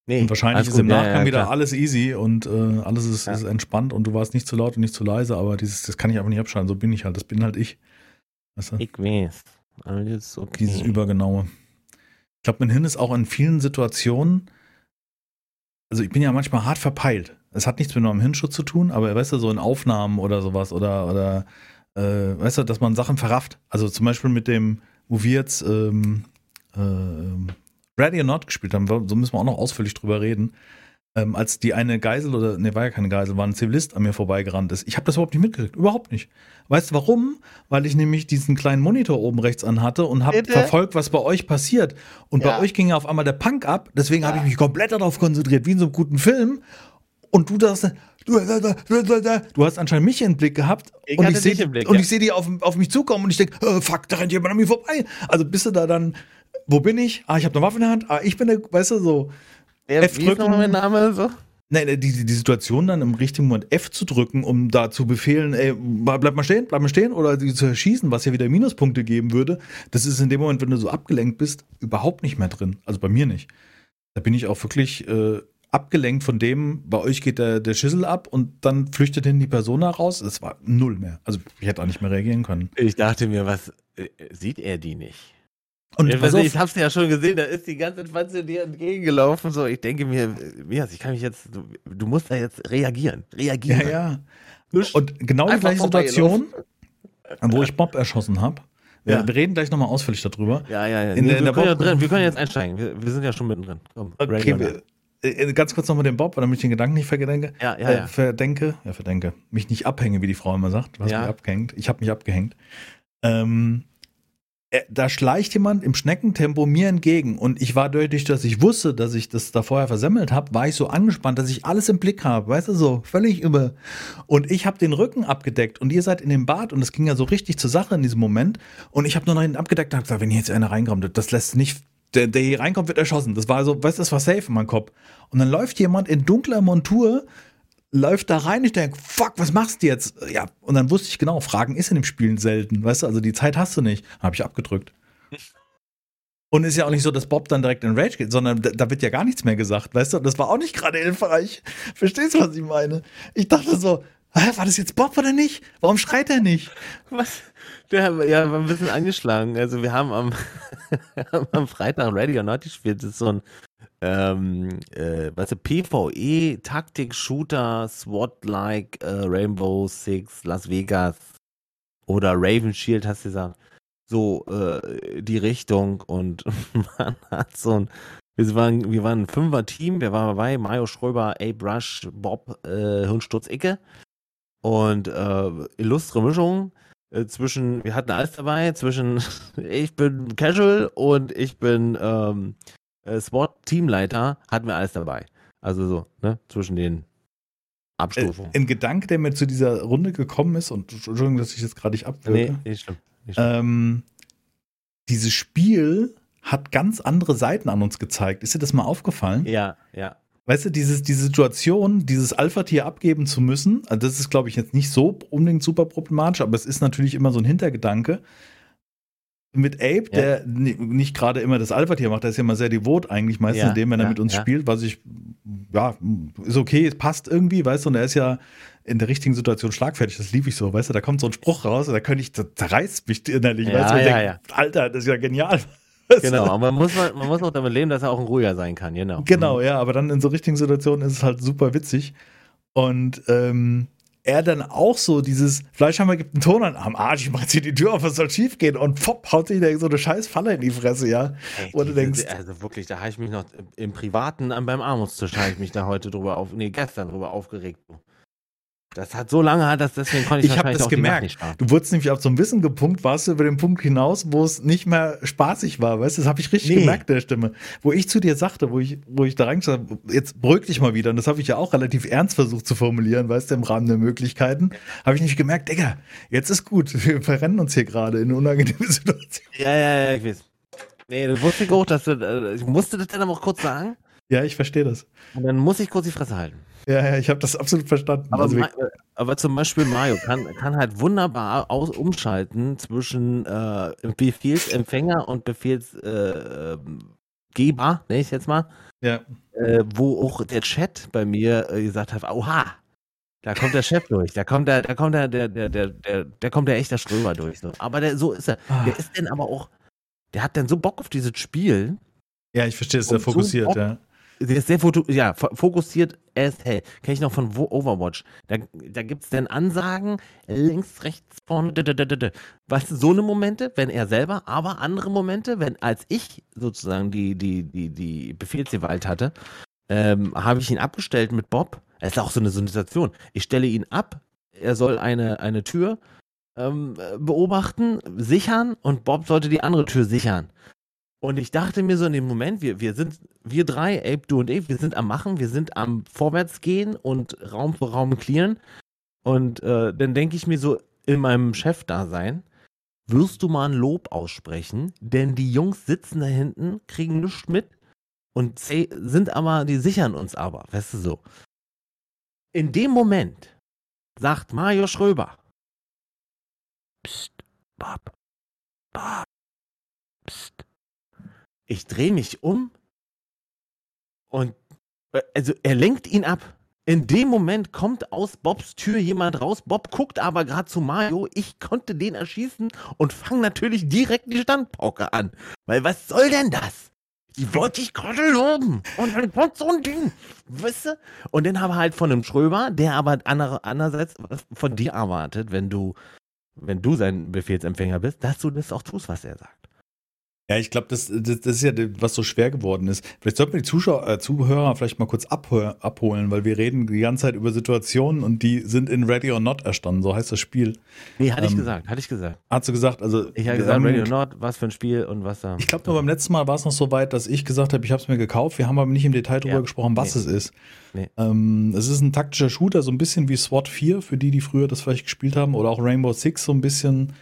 Nee. und wahrscheinlich alles ist im Ja, Nachgang ja, wieder klar. alles easy und äh, alles ist, Ja. ist entspannt und du warst nicht zu laut und nicht zu leise, aber dieses, das kann ich einfach nicht abschalten. So bin ich halt. Das bin halt ich. Weißt du? Ich weiß. Ist okay. Dieses Übergenaue. Ich glaube, mein Hirn ist auch in vielen Situationen, also ich bin ja manchmal hart verpeilt. Es hat nichts mit meinem Hirnschutz zu tun, aber weißt du, so in Aufnahmen oder sowas oder, oder äh, weißt du, dass man Sachen verrafft. Also zum Beispiel mit dem, wo wir jetzt ähm, ähm, Ready or Not gespielt haben, so müssen wir auch noch ausführlich drüber reden. Ähm, als die eine Geisel oder, ne, war ja keine Geisel, war ein Zivilist an mir vorbeigerannt ist. Ich habe das überhaupt nicht mitgekriegt. Überhaupt nicht. Weißt du warum? Weil ich nämlich diesen kleinen Monitor oben rechts anhatte und habe verfolgt, was bei euch passiert. Und Ja. bei euch ging ja auf einmal der Punk ab. Deswegen habe ich mich komplett darauf konzentriert, wie in so einem guten Film. Und du das, du, du hast anscheinend mich im Blick gehabt Ich und ich sehe dich im Blick, und ich sehe die auf, auf mich zukommen und ich denke, äh, fuck, da rennt jemand an mir vorbei. Also bist du da dann, wo bin ich? Ah, ich habe eine Waffe in der Hand. Ah, ich bin der, weißt du, so. Ja, F wie ist drücken. Name? So? Nein, die, die Situation dann im richtigen Moment F zu drücken, um da zu befehlen, ey, bleib mal stehen, bleib mal stehen oder die zu erschießen, was ja wieder Minuspunkte geben würde, das ist in dem Moment, wenn du so abgelenkt bist, überhaupt nicht mehr drin. Also bei mir nicht. Da bin ich auch wirklich äh, abgelenkt von dem, bei euch geht der, der Schüssel ab und dann flüchtet hin die Person da raus. Es war null mehr. Also ich hätte auch nicht mehr reagieren können. Ich dachte mir, was äh, sieht er die nicht? Und Ja, also ich hab's ja schon gesehen, da ist die ganze zu dir entgegengelaufen. So, ich denke mir, Mias, ich kann mich jetzt, du, du musst da jetzt reagieren. Reagieren. ja, ja. Und genau die gleiche Situation, wo ich Bob erschossen habe. Wir, Ja. wir reden gleich nochmal ausführlich darüber. ja, ja, ja. In Nee, in wir, können ja drin, wir können jetzt einsteigen. Wir, wir sind ja schon mittendrin. Komm, Okay, wir, äh, ganz kurz nochmal den Bob, damit ich den Gedanken nicht verdenke. Ja, ja, äh, ja. Verdenke, ja, verdenke. Mich nicht abhänge, wie die Frau immer sagt. Was Ja. mich abgehängt. Ich habe mich abgehängt. Ähm, äh, da schleicht jemand im Schneckentempo mir entgegen und ich war dadurch, dass ich wusste, dass ich das da vorher versemmelt habe, war ich so angespannt, dass ich alles im Blick habe, weißt du, so völlig über. Und ich habe den Rücken abgedeckt und ihr seid in dem Bad und es ging ja so richtig zur Sache in diesem Moment und ich habe nur noch hinten abgedeckt und hab gesagt, wenn hier jetzt einer reinkommt, das lässt nicht, der, der hier reinkommt, wird erschossen. Das war so, weißt du, das war safe in meinem Kopf. Und dann läuft jemand in dunkler Montur läuft da rein, ich denke, fuck, was machst du jetzt? Ja, und dann wusste ich genau, Fragen ist in dem Spielen selten, weißt du, also die Zeit hast du nicht. Habe ich abgedrückt. Und ist ja auch nicht so, dass Bob dann direkt in Rage geht, sondern da, wird ja gar nichts mehr gesagt, weißt du? Das war auch nicht gerade hilfreich. Verstehst du, was ich meine? Ich dachte so, hä, war das jetzt Bob oder nicht? Warum schreit er nicht? Was? Der ja, war ein bisschen angeschlagen. Also wir haben am, am Freitag Ready or Not gespielt. Das ist so ein ähm, äh, weißt du, PvE, Taktik, Shooter, SWAT-like, äh, Rainbow Six, Las Vegas oder Raven Shield, hast du gesagt. So äh, die Richtung und man hat so ein wir waren, wir waren ein Fünfer-Team, wir waren dabei, Mario Schröber, Abe Rush, Bob, äh, Hirnsturz Icke und äh, illustre Mischung äh, zwischen, wir hatten alles dabei, zwischen ich bin Casual und ich bin ähm, äh, SWAT-Teamleiter, hatten wir alles dabei. Also so, ne, zwischen den Äh, Abstufungen. ein Gedanke, der mir zu dieser Runde gekommen ist, und Entschuldigung, dass ich jetzt gerade nicht abwürge. nee, nicht schlimm. Nicht schlimm. Ähm, dieses Spiel hat ganz andere Seiten an uns gezeigt. Ist dir das mal aufgefallen? ja, ja. Weißt du, dieses, diese Situation, dieses Alpha-Tier abgeben zu müssen, also das ist, glaube ich, jetzt nicht so unbedingt super problematisch, aber es ist natürlich immer so ein Hintergedanke. Mit Abe, Ja. der ni- nicht gerade immer das Alpha-Tier macht, der ist ja immer sehr devot eigentlich, meistens Ja, in dem, wenn er ja, mit uns ja. spielt, was ich, ja, ist okay, es passt irgendwie, weißt du, und er ist ja in der richtigen Situation schlagfertig, das liebe ich so, weißt du, da kommt so ein Spruch raus, und da könnte ich, das zerreißt mich innerlich, weißt du, ich denk, Alter, das ist ja genial. Genau, aber man muss, man, muss auch damit leben, dass er auch ein ruhiger sein kann, genau. Genau, ja, aber dann in so richtigen Situationen ist es halt super witzig. Und ähm, er dann auch so dieses, Fleischhammer gibt einen Ton an, am Arsch, ich mach jetzt hier die Tür auf, was soll schief gehen? Und pop, haut sich da so eine scheiß Falle in die Fresse, ja. Ey, Wo du denkst, also wirklich, da habe ich mich noch im Privaten beim Armutstisch habe ich mich da heute drüber auf, nee, gestern drüber aufgeregt. Das hat so lange, hat das, deswegen konnte ich, Ich hab wahrscheinlich das auch gemerkt. du wurdest nämlich auf so einem Wissen gepunkt, warst du über den Punkt hinaus, wo es nicht mehr spaßig war, weißt du, das habe ich richtig Nee. gemerkt, der Stimme. Wo ich zu dir sagte, wo ich, wo ich da reingesagt habe, jetzt beruhig dich mal wieder, und das habe ich ja auch relativ ernst versucht zu formulieren, weißt du, im Rahmen der Möglichkeiten, habe ich nicht gemerkt, Digga, jetzt ist gut, wir verrennen uns hier gerade in eine unangenehme Situation. Ja, ja, ja, ich weiß. Nee, du wusstest auch, dass du, äh, ich musste das dann aber auch kurz sagen Ja, ich verstehe das. und dann muss ich kurz die Fresse halten. Ja, ja, ich habe das absolut verstanden. Aber, also, aber zum Beispiel Mario kann, kann halt wunderbar aus, umschalten zwischen äh, Befehlsempfänger und Befehlsgeber, äh, nenne ich jetzt mal, ja. äh, wo auch der Chat bei mir äh, gesagt hat, oha, da kommt der Chef durch, da kommt der, da kommt der, der, der, der, der, der kommt der echte Strömer durch. So. Aber der, so ist er. Ah. Der ist denn aber auch, der hat dann so Bock auf dieses Spiel, ja, ich verstehe es sehr Und so fokussiert, oft- ja. Der ist sehr ja, fo- fokussiert as hell. Kenne ich noch von Overwatch. Da, da gibt es dann Ansagen, links, rechts, vorne. Weißt du, so eine Momente, wenn er selber, aber andere Momente, wenn als ich sozusagen die, die, die, die Befehlsgewalt hatte, ähm, habe ich ihn abgestellt mit Bob. Es ist auch so eine Situation. Ich stelle ihn ab, er soll eine, eine Tür ähm, äh, beobachten, sichern und Bob sollte die andere Tür sichern. Und ich dachte mir so in dem Moment, wir, wir sind, wir drei, Abe, du und ich, wir sind am Machen, wir sind am Vorwärtsgehen und Raum für Raum clearen. Und äh, dann denke ich mir so in meinem Chef-Dasein, wirst du mal ein Lob aussprechen, denn die Jungs sitzen da hinten, kriegen nichts mit und sind aber, die sichern uns aber, weißt du so. In dem Moment sagt Mario Schröber, Psst, Bob, Bob. Ich drehe mich um und äh, also er lenkt ihn ab. In dem Moment kommt aus Bobs Tür jemand raus. Bob guckt aber gerade zu Mario. Ich konnte den erschießen und fange natürlich direkt die Standpauke an. Weil was soll denn das? Die wollte ich gerade loben. Und dann kommt so ein Ding. Weißt du? Und dann habe halt von einem Schröber, der aber andererseits von dir erwartet, wenn du, wenn du sein Befehlsempfänger bist, dass du das auch tust, was er sagt. Ja, ich glaube, das, das, das, ist ja, was so schwer geworden ist. Vielleicht sollten wir die Zuschauer, äh, Zuhörer vielleicht mal kurz abholen, weil wir reden die ganze Zeit über Situationen und die sind in Ready or Not erstanden, so heißt das Spiel. Nee, hatte ähm, ich gesagt, hatte ich gesagt. Hast du gesagt, also. Ich habe gesagt, Ready or Not, was für ein Spiel und was da. Ich glaube, nur beim letzten Mal war es noch so weit, dass ich gesagt habe, ich habe es mir gekauft. Wir haben aber nicht im Detail darüber ja, gesprochen, was nee. es ist. Nee. Ähm, es ist ein taktischer Shooter, so ein bisschen wie SWAT 4, für die, die früher das vielleicht gespielt haben, oder auch Rainbow Six, so ein bisschen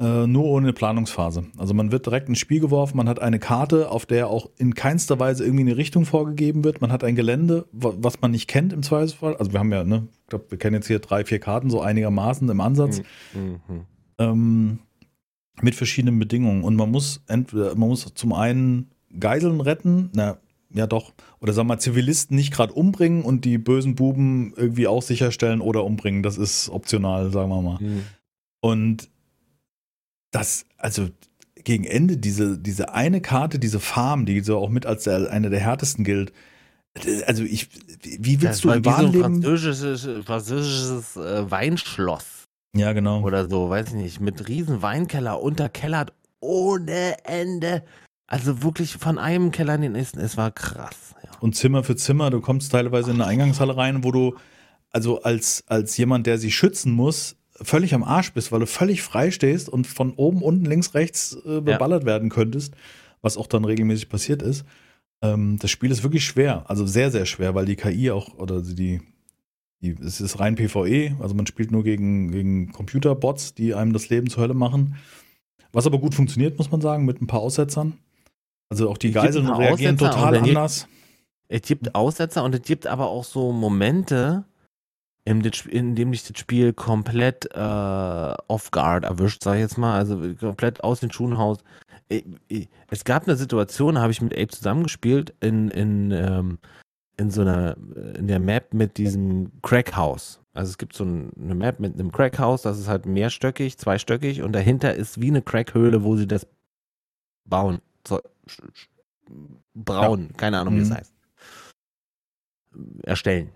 äh, nur ohne Planungsphase. Also man wird direkt ins Spiel geworfen, man hat eine Karte, auf der auch in keinster Weise irgendwie eine Richtung vorgegeben wird. Man hat ein Gelände, was man nicht kennt im Zweifelsfall. Also wir haben ja, ne, ich glaube, wir kennen jetzt hier drei, vier Karten, so einigermaßen im Ansatz. Mhm. Ähm, mit verschiedenen Bedingungen. Und man muss entweder, man muss zum einen Geiseln retten, na, ja doch, oder sagen wir mal, Zivilisten nicht gerade umbringen und die bösen Buben irgendwie auch sicherstellen oder umbringen. Das ist optional, sagen wir mal. Mhm. Und das, also gegen Ende, diese, diese eine Karte, diese Farm, die so auch mit als der, eine der härtesten gilt, also ich, wie willst das du im wahren so ein französisches, französisches äh, Weinschloss. Ja, genau. Oder so, weiß ich nicht, mit riesen Weinkeller, unterkellert ohne Ende. Also wirklich von einem Keller in den nächsten, es war krass. Ja. Und Zimmer für Zimmer, du kommst teilweise in eine Eingangshalle rein, wo du, also als, als jemand, der sich schützen muss, völlig am Arsch bist, weil du völlig frei stehst und von oben, unten, links, rechts äh, beballert ja. werden könntest, was auch dann regelmäßig passiert ist. Ähm, das Spiel ist wirklich schwer, also sehr, sehr schwer, weil die KI auch, oder die, die, es ist rein PvE, also man spielt nur gegen, gegen Computerbots, die einem das Leben zur Hölle machen. Was aber gut funktioniert, muss man sagen, mit ein paar Aussetzern. Also auch die Geiseln reagieren total anders. Es gibt Aussetzer und es gibt aber auch so Momente, in, in dem dich das Spiel komplett äh, off-guard erwischt, sag ich jetzt mal, also komplett aus den Schuhen haust. Es gab eine Situation, da habe ich mit Abe zusammengespielt in, in, ähm, in so einer, in der Map mit diesem Crackhaus. Also es gibt so eine Map mit einem Crackhaus, das ist halt mehrstöckig, zweistöckig und dahinter ist wie eine Crackhöhle, wo sie das bauen. So, brauen, keine Ahnung, wie es mhm. heißt. Erstellen.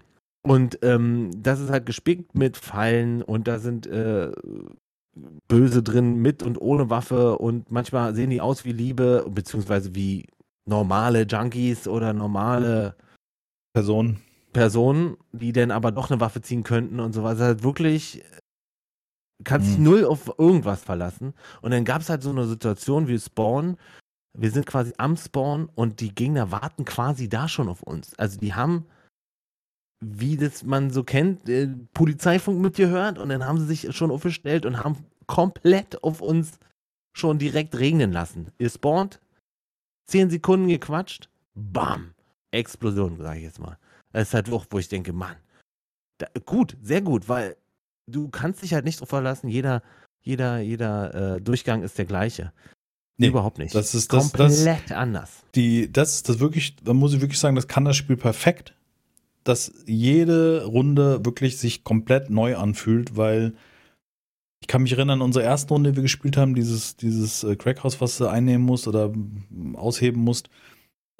Und ähm, das ist halt gespickt mit Fallen und da sind äh, Böse drin mit und ohne Waffe und manchmal sehen die aus wie Liebe, beziehungsweise wie normale Junkies oder normale Personen. Personen, die dann aber doch eine Waffe ziehen könnten und so weiter. Also halt wirklich, kannst dich mhm. null auf irgendwas verlassen. Und dann gab es halt so eine Situation wie Spawn. Wir sind quasi am Spawn und die Gegner warten quasi da schon auf uns. Also die haben wie das man so kennt, äh, Polizeifunk mit dir hört und dann haben sie sich schon aufgestellt und haben komplett auf uns schon direkt regnen lassen. Ihr spawnt, zehn Sekunden gequatscht, bam, Explosion, sage ich jetzt mal. Das ist halt auch, wo ich denke, Mann, da, gut, sehr gut, weil du kannst dich halt nicht drauf verlassen, jeder, jeder, jeder äh, Durchgang ist der gleiche. Nee, Überhaupt nicht. Das ist das, komplett das, anders. Die, das, das wirklich, da muss ich wirklich sagen, das kann das Spiel perfekt dass jede Runde wirklich sich komplett neu anfühlt, weil ich kann mich erinnern, unsere erste Runde, die wir gespielt haben, dieses, dieses äh, Crackhaus, was du einnehmen musst oder ausheben musst,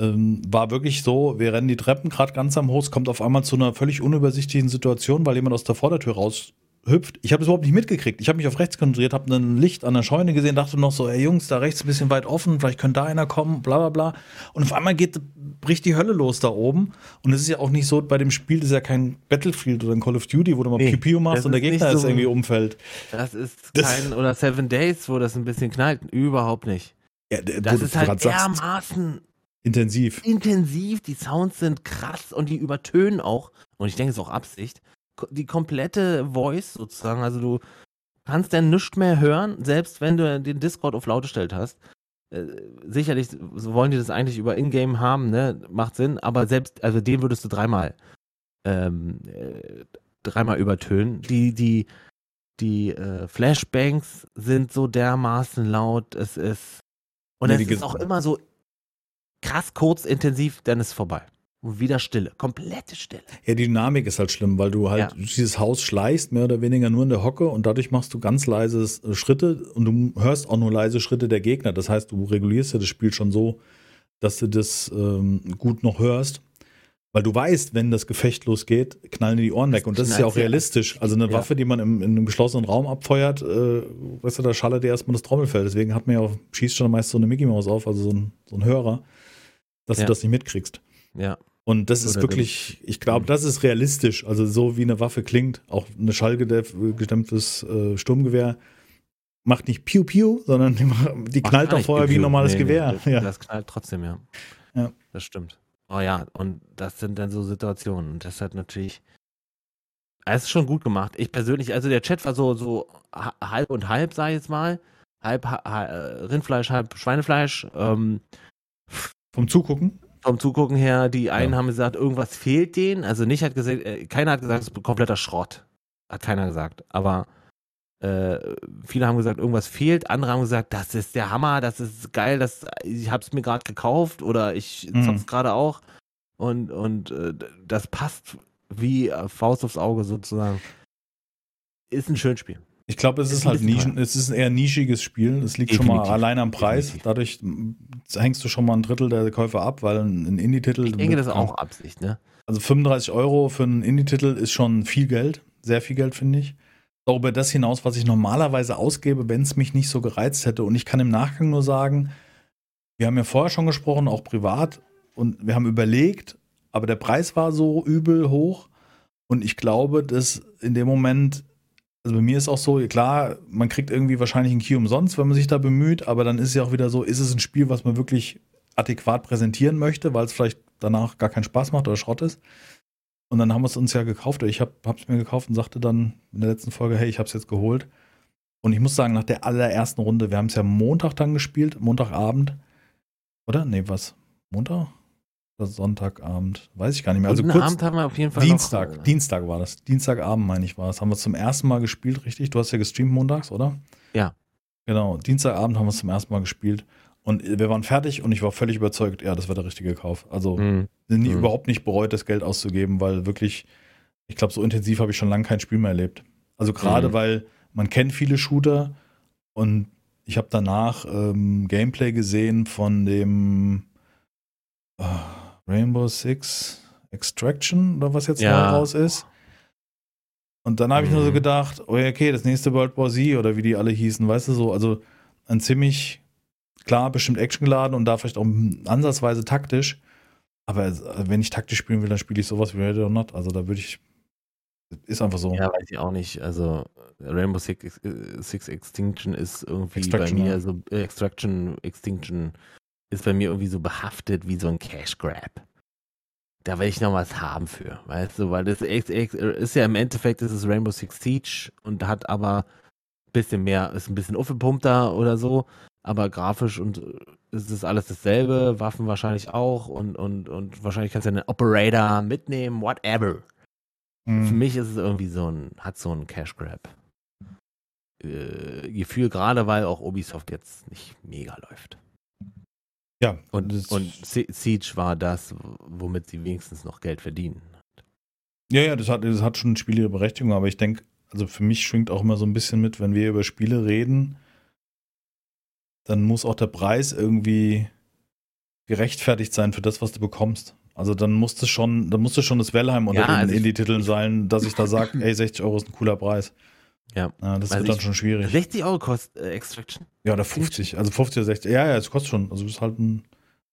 ähm, war wirklich so, wir rennen die Treppen gerade ganz am Host, kommt auf einmal zu einer völlig unübersichtlichen Situation, weil jemand aus der Vordertür raus hüpft. Ich habe das überhaupt nicht mitgekriegt. Ich habe mich auf rechts konzentriert, habe ein Licht an der Scheune gesehen, dachte noch so, ey Jungs, da rechts ein bisschen weit offen, vielleicht könnte da einer kommen, bla bla bla. Und auf einmal geht, bricht die Hölle los da oben. Und es ist ja auch nicht so, bei dem Spiel das ist ja kein Battlefield oder ein Call of Duty, wo du mal nee, Piu machst und der Gegner so, jetzt irgendwie umfällt. Das ist kein, das, oder Seven Days, wo das ein bisschen knallt. Überhaupt nicht. Ja, Das ist halt dermaßen intensiv. intensiv, die Sounds sind krass und die übertönen auch, und ich denke, es ist auch Absicht, die komplette Voice sozusagen, also du kannst dann nichts mehr hören, selbst wenn du den Discord auf laut gestellt hast. Äh, sicherlich so wollen die das eigentlich über Ingame haben, ne? Macht Sinn, aber selbst, also den würdest du dreimal ähm, äh, dreimal übertönen. Die, die, die äh, Flashbangs sind so dermaßen laut, es ist und Ja, es ist auch immer so krass kurz, intensiv, dann ist es vorbei. Wieder Stille, komplette Stille. Ja, die Dynamik ist halt schlimm, weil du halt Ja. dieses Haus schleichst, mehr oder weniger nur in der Hocke und dadurch machst du ganz leise äh, Schritte und du hörst auch nur leise Schritte der Gegner. Das heißt, du regulierst ja das Spiel schon so, dass du das ähm, gut noch hörst. Weil du weißt, wenn das Gefecht losgeht, knallen dir die Ohren weg. Und das ist ja auch realistisch. Also eine Ja. Waffe, die man im, in einem geschlossenen Raum abfeuert, äh, weißt du, da schallert dir erstmal das Trommelfell. Deswegen hat man ja auf Schießstand meist so eine Mickey Maus auf, also so ein, so ein Hörer, dass Ja. du das nicht mitkriegst. Ja. Und das ist Oder wirklich, ich glaube, das ist realistisch. Also so wie eine Waffe klingt, auch eine schallgedämpftes äh, Sturmgewehr macht nicht Piu Piu, sondern die, die knallt doch vorher wie ein normales Nee, nee, Gewehr. Das, ja. das knallt trotzdem, ja. Ja. Das stimmt. Oh ja, und das sind dann so Situationen. Und das hat natürlich. Es ist schon gut gemacht. Ich persönlich, also der Chat war so, so ha- halb und halb, sag ich jetzt mal. Halb ha ha äh, Rindfleisch, halb Schweinefleisch. Ähm, Vom Zugucken. Vom Zugucken her, die einen Ja. haben gesagt, irgendwas fehlt denen. Also nicht hat gesagt, äh, keiner hat gesagt, es ist kompletter Schrott. Hat keiner gesagt. Aber äh, viele haben gesagt, irgendwas fehlt. Andere haben gesagt, das ist der Hammer, das ist geil, das, ich hab's mir gerade gekauft oder ich Mhm. zock's gerade auch. Und, und äh, das passt wie äh, Faust aufs Auge sozusagen. Ist ein schönes Spiel. Ich glaube, es Ist ist halt Nischen, es ist ein eher nischiges Spiel. Es liegt schon mal Definitiv. allein am Preis. Definitiv. Dadurch m, hängst du schon mal ein Drittel der Käufer ab, weil ein Indie-Titel. Ich denke, das ist auch Absicht, ne? Also 35 Euro für einen Indie-Titel ist schon viel Geld. Sehr viel Geld, finde ich. Darüber das hinaus, was ich normalerweise ausgebe, wenn es mich nicht so gereizt hätte. Und ich kann im Nachgang nur sagen, wir haben ja vorher schon gesprochen, auch privat, und wir haben überlegt, aber der Preis war so übel hoch. Und ich glaube, dass in dem Moment, also bei mir ist auch so, klar, man kriegt irgendwie wahrscheinlich einen Key umsonst, wenn man sich da bemüht, aber dann ist es ja auch wieder so, ist es ein Spiel, was man wirklich adäquat präsentieren möchte, weil es vielleicht danach gar keinen Spaß macht oder Schrott ist. Und dann haben wir es uns ja gekauft. oder Ich habe es mir gekauft und sagte dann in der letzten Folge, hey, ich habe es jetzt geholt. Und ich muss sagen, nach der allerersten Runde, wir haben es ja Montag dann gespielt, Montagabend. Oder? Nee, was? Montag? Sonntagabend? Weiß ich gar nicht mehr. Also kurz Abend haben wir auf jeden Fall Dienstag. noch, Dienstag war das. Dienstagabend, meine ich, war es. Haben wir zum ersten Mal gespielt, richtig? Du hast ja gestreamt montags, oder? Ja. Genau. Dienstagabend haben wir es zum ersten Mal gespielt. Und wir waren fertig und ich war völlig überzeugt, ja, das war der richtige Kauf. Also Mhm. nie, Mhm. überhaupt nicht bereut, das Geld auszugeben, weil wirklich, ich glaube, so intensiv habe ich schon lange kein Spiel mehr erlebt. Also gerade Mhm. weil man kennt viele Shooter und ich habe danach ähm, Gameplay gesehen von dem äh, Rainbow Six Extraction oder was jetzt Ja. neu raus ist. Und dann habe ich nur so Mhm. gedacht, oh ja, okay, das nächste World War Z oder wie die alle hießen, weißt du so, also ein ziemlich klar bestimmt Action geladen und da vielleicht auch ansatzweise taktisch. Aber äh, wenn ich taktisch spielen will, dann spiele ich sowas wie Ready or Not. Also da würde ich, ist einfach so. Ja, weiß ich auch nicht. Also Rainbow Six, äh, Six Extinction ist irgendwie Extraction, bei mir ja. so äh, Extraction, Extinction ist bei mir irgendwie so behaftet wie so ein Cash Grab. Da will ich noch was haben für, weißt du, weil das ex, ist ja im Endeffekt ist es Rainbow Six Siege und hat aber ein bisschen mehr, ist ein bisschen aufgepumpter oder so, aber grafisch und äh, ist es alles dasselbe, Waffen wahrscheinlich auch und, und, und wahrscheinlich kannst du einen Operator mitnehmen, whatever. Für Mhm. mich ist es irgendwie so ein, hat so ein Cash Grab. Äh, Gefühl, gerade weil auch Ubisoft jetzt nicht mega läuft. Ja, Und, und Sie- Siege war das, womit sie wenigstens noch Geld verdienen. Ja, ja, das hat, das hat schon Spiele ihre Berechtigung, aber ich denke, also für mich schwingt auch immer so ein bisschen mit, wenn wir über Spiele reden, dann muss auch der Preis irgendwie gerechtfertigt sein für das, was du bekommst. Also dann musst du schon, dann musst du schon das Wellheim unter Ja, den also Indie-Titeln sein, dass ich da sage, ey, 60 Euro ist ein cooler Preis. Ja. das Also wird dann schon schwierig. 60 Euro kostet äh, Extraction. Ja, oder 50, also 50 oder 60. Ja, ja, es kostet schon. Also es ist halt ein,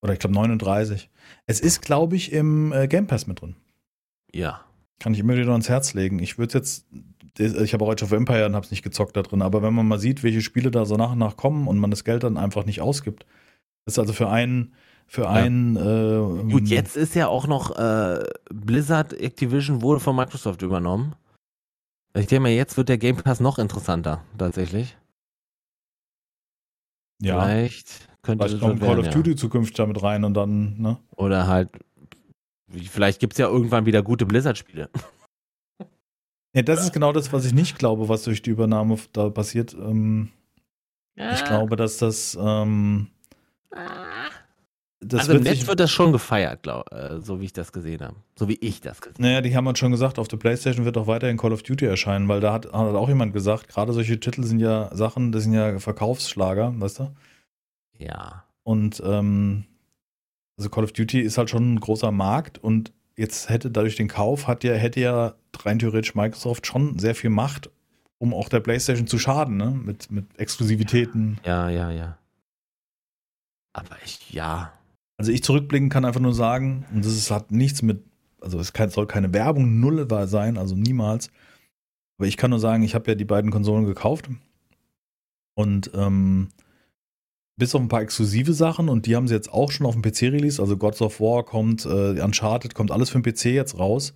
oder ich glaube 39. Es ist, glaube ich, im äh, Game Pass mit drin. Ja. Kann ich immer wieder ans Herz legen. Ich würde jetzt ich habe auch Age of Empire und habe es nicht gezockt da drin, aber wenn man mal sieht, welche Spiele da so nach und nach kommen und man das Geld dann einfach nicht ausgibt, ist also für einen, für Ja. einen. Äh, Gut, jetzt ist ja auch noch äh, Blizzard Activision wurde von Microsoft übernommen. Ich denke mal, jetzt wird der Game Pass noch interessanter, tatsächlich. Ja, Vielleicht könnte vielleicht das kommt Call of ja. Duty zukünftig damit rein und dann, ne? Oder halt, wie- vielleicht gibt es ja irgendwann wieder gute Blizzard-Spiele. Ja, das ist genau das, was ich nicht glaube, was durch die Übernahme da passiert. Ähm, Ich glaube, dass das. Ähm, das also im wird Netz sich, wird das schon gefeiert, glaub, äh, so wie ich das gesehen habe. So wie ich das gesehen Naja, die haben uns schon gesagt, auf der Playstation wird auch weiterhin Call of Duty erscheinen, weil da hat, hat auch jemand gesagt, gerade solche Titel sind ja Sachen, das sind ja Verkaufsschlager, weißt du? habe. Ja. Und ähm, also Call of Duty ist halt schon ein großer Markt und jetzt hätte dadurch den Kauf, hat ja, hätte ja rein theoretisch Microsoft schon sehr viel Macht, um auch der Playstation zu schaden, ne? Mit, mit Exklusivitäten. Ja, ja, ja. Aber ich, ja. Also ich zurückblicken kann einfach nur sagen, und das ist, hat nichts mit, also es kann, soll keine Werbung null sein, also niemals. Aber ich kann nur sagen, ich habe ja die beiden Konsolen gekauft und ähm, bis auf ein paar exklusive Sachen und die haben sie jetzt auch schon auf dem PC release, also Gods of War kommt, äh, Uncharted kommt alles für den PC jetzt raus,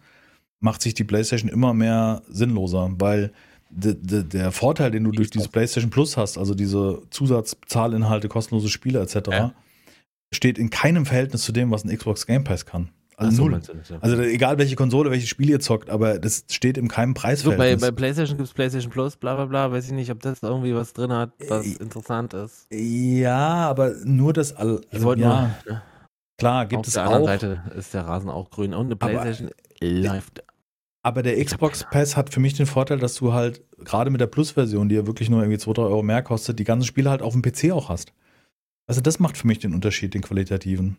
macht sich die PlayStation immer mehr sinnloser, weil de, de, der Vorteil, den du durch dieses PlayStation Plus hast, also diese Zusatzzahlinhalte, kostenlose Spiele etc., Ja. Steht in keinem Verhältnis zu dem, was ein Xbox Game Pass kann. Also so, null. das, ja. Also egal welche Konsole, welches Spiel ihr zockt, aber das steht in keinem So, bei, Preisverhältnis. bei PlayStation gibt es PlayStation Plus, bla bla bla. Weiß ich nicht, ob das irgendwie was drin hat, was Äh, interessant ist. ja, aber nur das all, Ich also, ja, nur, ne? klar, gibt auf es der anderen auch. Seite ist der Rasen auch grün und eine Aber- PlayStation läuft. Aber der Xbox Pass hat für mich den Vorteil, dass du halt gerade mit der Plus-Version, die ja wirklich nur irgendwie 2, 3 Euro mehr kostet, die ganzen Spiele halt auf dem PC auch hast. Also das macht für mich den Unterschied, den qualitativen.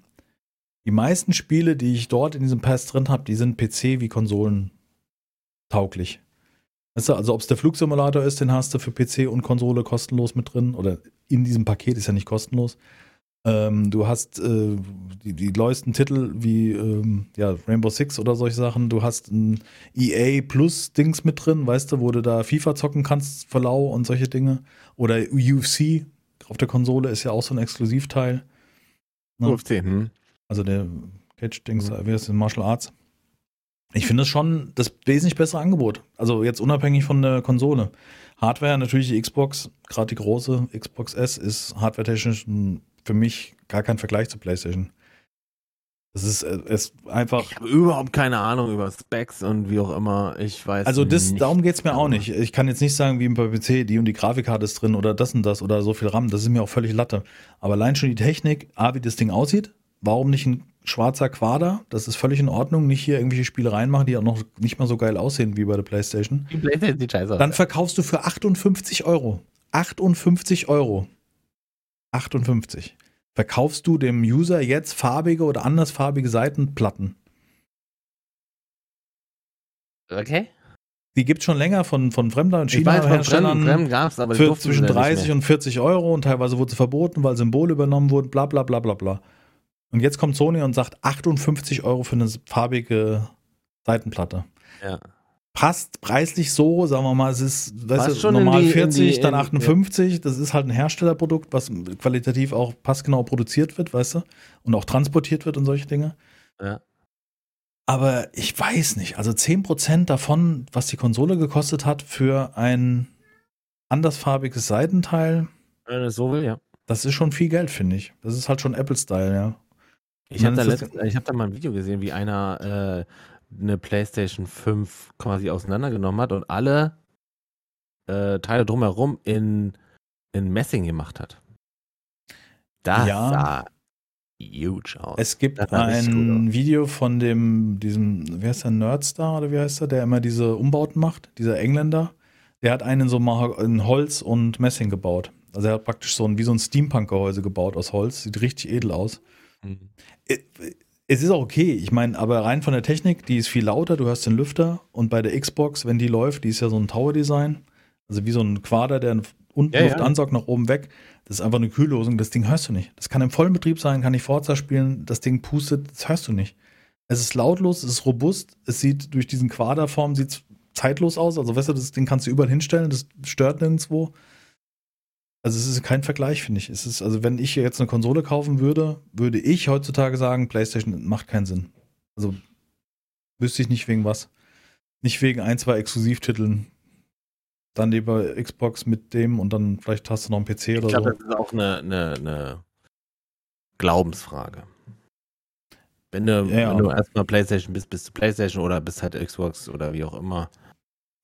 Die meisten Spiele, die ich dort in diesem Pass drin habe, die sind PC wie Konsolen tauglich. Weißt du, also ob es der Flugsimulator ist, den hast du für PC und Konsole kostenlos mit drin oder in diesem Paket ist ja nicht kostenlos. Ähm, du hast äh, die, die neuesten Titel wie ähm, ja, Rainbow Six oder solche Sachen. Du hast ein EA Plus Dings mit drin, weißt du, wo du da FIFA zocken kannst für lau und solche Dinge. Oder UFC auf der Konsole ist ja auch so ein Exklusivteil. Ne? UFC, hm? Also der Catch-Dings, Mhm. wie heißt das, Martial Arts. Ich finde das schon das wesentlich bessere Angebot. Also jetzt unabhängig von der Konsole. Hardware, natürlich die Xbox, gerade die große Xbox S, ist hardwaretechnisch ein- für mich gar kein Vergleich zur PlayStation. Das ist, äh, ist einfach. Ich habe überhaupt keine Ahnung über Specs und wie auch immer. Ich weiß Also das, nicht. darum geht's mir auch nicht. Ich kann jetzt nicht sagen, wie bei PC, die und die Grafikkarte ist drin oder das und das oder so viel RAM. Das ist mir auch völlig Latte. Aber allein schon die Technik, A, wie das Ding aussieht, warum nicht ein schwarzer Quader? Das ist völlig in Ordnung. Nicht hier irgendwelche Spiele reinmachen, die auch noch nicht mal so geil aussehen wie bei der Playstation. Die PlayStation sieht scheiße aus. Dann verkaufst du für 58 Euro. 58 Euro. 58. Verkaufst du dem User jetzt farbige oder andersfarbige Seitenplatten. okay. Die gibt es schon länger von, von Fremder und Ich weiß, von China-Herstellern. Fremden, Fremden gab es, aber die für durften zwischen sie ja nicht 30 mehr. und 40 Euro und teilweise wurde sie verboten, weil Symbole übernommen wurden, bla bla bla bla bla. Und jetzt kommt Sony und sagt 58 Euro für eine farbige Seitenplatte. Ja. Passt preislich so, sagen wir mal, es ist weißt du, normal die- in 40, die- dann in- 58. Das ist halt ein Herstellerprodukt, was qualitativ auch passgenau produziert wird, weißt du? Und auch transportiert wird und solche Dinge. Ja. Aber ich weiß nicht, also 10% davon, was die Konsole gekostet hat für ein andersfarbiges Seitenteil, Wenn so will, ja. das ist schon viel Geld, finde ich. Das ist halt schon Apple-Style, ja. Ich habe da, letzt- ich hab da mal ein Video gesehen, wie einer äh, eine PlayStation 5 quasi auseinandergenommen hat und alle äh, Teile drumherum in, in Messing gemacht hat. Das Ja. sah huge aus. Es gibt ein Video von dem, diesem, wie heißt der, Nerdstar oder wie heißt der, der immer diese Umbauten macht, dieser Engländer. Der hat einen so Maha- in Holz und Messing gebaut. Also er hat praktisch so ein, wie so ein Steampunk-Gehäuse gebaut aus Holz. Sieht richtig edel aus. Mhm. Es ist auch okay. Ich meine, aber rein von der Technik, die ist viel lauter. Du hörst den Lüfter und bei der Xbox, wenn die läuft, die ist ja so ein Tower-Design. Also wie so ein Quader, der unten Ja, Luft ja. ansaugt, nach oben weg. Das ist einfach eine Kühllosung. Das Ding hörst du nicht. Das kann im vollen Betrieb sein, kann ich Forza spielen. Das Ding pustet, das hörst du nicht. Es ist lautlos, es ist robust. Es sieht durch diesen Quaderform sieht's zeitlos aus. Also weißt du, das Ding kannst du überall hinstellen, das stört nirgendwo. Also es ist kein Vergleich, finde ich. Es ist, also wenn ich jetzt eine Konsole kaufen würde, würde ich heutzutage sagen, PlayStation macht keinen Sinn. Also wüsste ich nicht wegen was. Nicht wegen ein, zwei Exklusivtiteln. Dann lieber Xbox mit dem und dann vielleicht hast du noch einen PC Ich oder glaube, so. das ist auch eine, eine, eine Glaubensfrage. Wenn du, Ja, wenn du erstmal PlayStation bist, bist du PlayStation oder bist halt Xbox oder wie auch immer.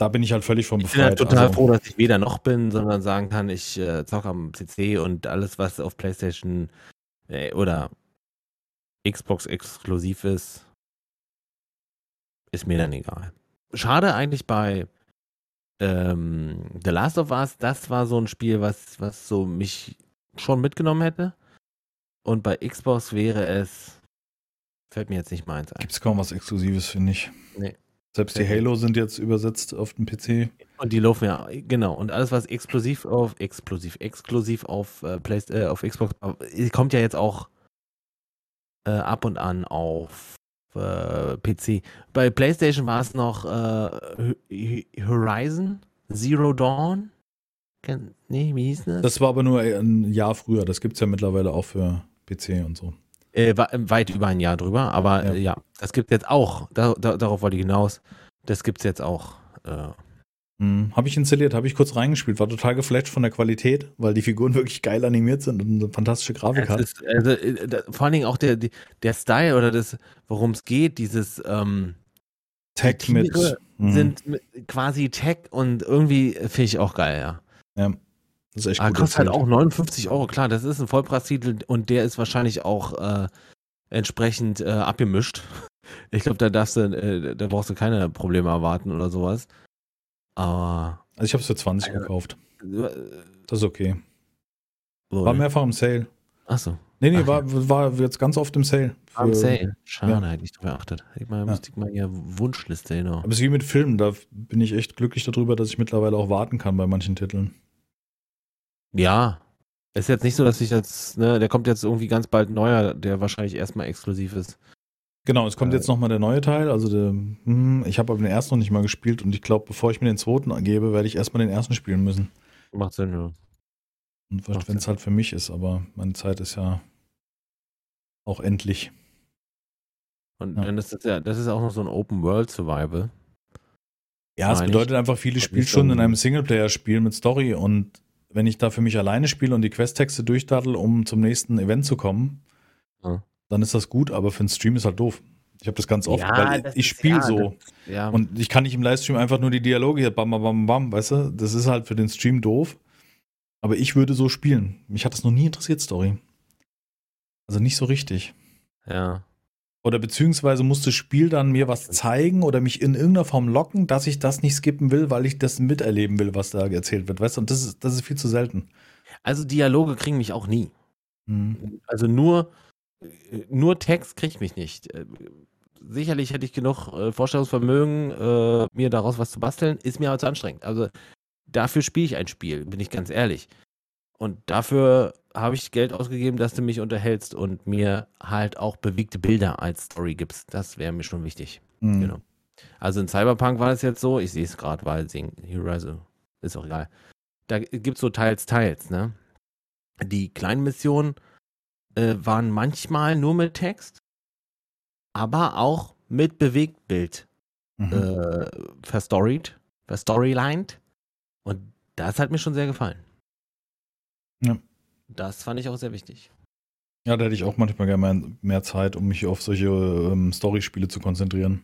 Da bin ich halt völlig von Ich bin halt befreit. total also, froh, dass ich weder noch bin, sondern sagen kann, ich äh, zocke am PC und alles, was auf PlayStation äh, oder Xbox exklusiv ist, ist mir dann egal. Schade eigentlich bei ähm, The Last of Us, das war so ein Spiel, was, was so mich schon mitgenommen hätte. Und bei Xbox wäre es, fällt mir jetzt nicht mal eins ein. Gibt es kaum was Exklusives, finde ich. Nee. Selbst die Halo sind jetzt übersetzt auf dem PC. Und die laufen ja, genau. Und alles, was exklusiv auf, exklusiv, exklusiv auf, äh, Play, äh, auf Xbox, äh, kommt ja jetzt auch äh, ab und an auf äh, PC. Bei PlayStation war es noch äh, Horizon Zero Dawn. Nee, wie hieß das? Das war aber nur ein Jahr früher. Das gibt es ja mittlerweile auch für PC und so. Äh, weit über ein Jahr drüber, aber Ja. ja, ja das gibt jetzt auch. Da, da, darauf wollte ich hinaus. Das gibt es jetzt auch. Äh, Hm, habe ich installiert, habe ich kurz reingespielt, war total geflasht von der Qualität, weil die Figuren wirklich geil animiert sind und eine fantastische Grafik Es hat. ist, also, äh, da, vor allen Dingen auch der, der Style oder das, worum es geht, dieses ähm, Tech mit. Hm, sind mit, quasi Tech und irgendwie finde ich auch geil, ja. ja, das ist echt Aber gut. kostet halt auch 59 Euro, klar, das ist ein Vollpreistitel und der ist wahrscheinlich auch äh, entsprechend äh, abgemischt. Ich glaube, da darfst du, äh, da brauchst du keine Probleme erwarten oder sowas. Aber Also ich habe es für 20 Ja. gekauft. äh, Das ist okay. so, War mehrfach im Sale. Achso, Nee, nee, Ach war, war jetzt ganz oft im Sale. am Für- Sale. Schade, ja. hätte ich drauf geachtet. Ich meine, Ja. müsste ich mal hier Wunschliste genau. Aber es ist wie mit Filmen, da bin ich echt glücklich darüber, dass ich mittlerweile auch warten kann bei manchen Titeln. Ja. Ist jetzt nicht so, dass ich jetzt, ne, der kommt jetzt irgendwie ganz bald neuer, der wahrscheinlich erstmal exklusiv ist. Genau, es kommt Äh, jetzt nochmal der neue Teil. Also der, hm, ich habe aber den ersten noch nicht mal gespielt und ich glaube, bevor ich mir den zweiten gebe, werde ich erstmal den ersten spielen müssen. Macht Sinn, ja. Und wenn es halt für mich ist, aber meine Zeit ist ja auch endlich. Und Ja. dann ist das ja, das ist auch noch so ein Open World Survival. Ja, es bedeutet einfach viele Spielstunden in ein- einem Singleplayer-Spiel mit Story und wenn ich da für mich alleine spiele und die Questtexte durchdaddel, um zum nächsten Event zu kommen, Ja. dann ist das gut, aber für einen Stream ist halt doof. Ich habe das ganz oft, Ja, weil das ich spiele ja, so. Ja. Und ich kann nicht im Livestream einfach nur die Dialoge hier bam, bam, bam, bam, weißt du? Das ist halt für den Stream doof. Aber ich würde so spielen. Mich hat das noch nie interessiert, Story. Also nicht so richtig. ja. Oder beziehungsweise muss das Spiel dann mir was zeigen oder mich in irgendeiner Form locken, dass ich das nicht skippen will, weil ich das miterleben will, was da erzählt wird, weißt du? Und das ist, das ist viel zu selten. Also Dialoge kriegen mich auch nie. Mhm. Also nur, nur Text kriegt mich nicht. Äh, Sicherlich hätte ich genug äh, Vorstellungsvermögen, äh, mir daraus was zu basteln, ist mir aber zu anstrengend. Also dafür spiele ich ein Spiel, bin ich ganz ehrlich. Und dafür habe ich Geld ausgegeben, dass du mich unterhältst und mir halt auch bewegte Bilder als Story gibst. Das wäre mir schon wichtig. Mhm. Genau. Also in Cyberpunk war es jetzt so, ich sehe es gerade, weil Horizon ist auch egal. Da gibt es so teils, teils, ne? Die kleinen Missionen äh, waren manchmal nur mit Text, aber auch mit Bewegtbild Mhm. äh, verstoried, verstorylined. Und das hat mir schon sehr gefallen. Ja. Das fand ich auch sehr wichtig. Ja, da hätte ich auch manchmal gerne mehr, mehr Zeit, um mich auf solche ähm, Story-Spiele zu konzentrieren.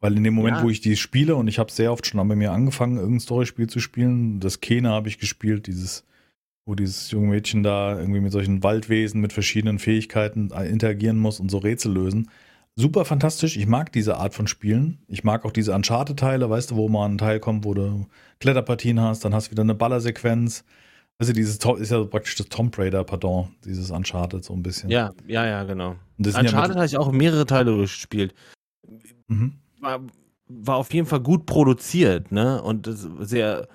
Weil in dem Moment, Ja. wo ich die spiele, und ich habe sehr oft schon bei mir angefangen, irgendein Story-Spiel zu spielen, das Kena habe ich gespielt, dieses, wo dieses junge Mädchen da irgendwie mit solchen Waldwesen mit verschiedenen Fähigkeiten äh, interagieren muss und so Rätsel lösen. Super fantastisch. Ich mag diese Art von Spielen. Ich mag auch diese Uncharted-Teile, weißt du, wo mal ein Teil kommt, wo du Kletterpartien hast, dann hast du wieder eine Ballersequenz. Also dieses ist ja praktisch das Tomb Raider, pardon, dieses Uncharted so ein bisschen. Ja, ja, ja, genau. Sind ja Uncharted habe ich auch mehrere Teile durchgespielt. Mhm. war, war auf jeden Fall gut produziert, ne? Und sehr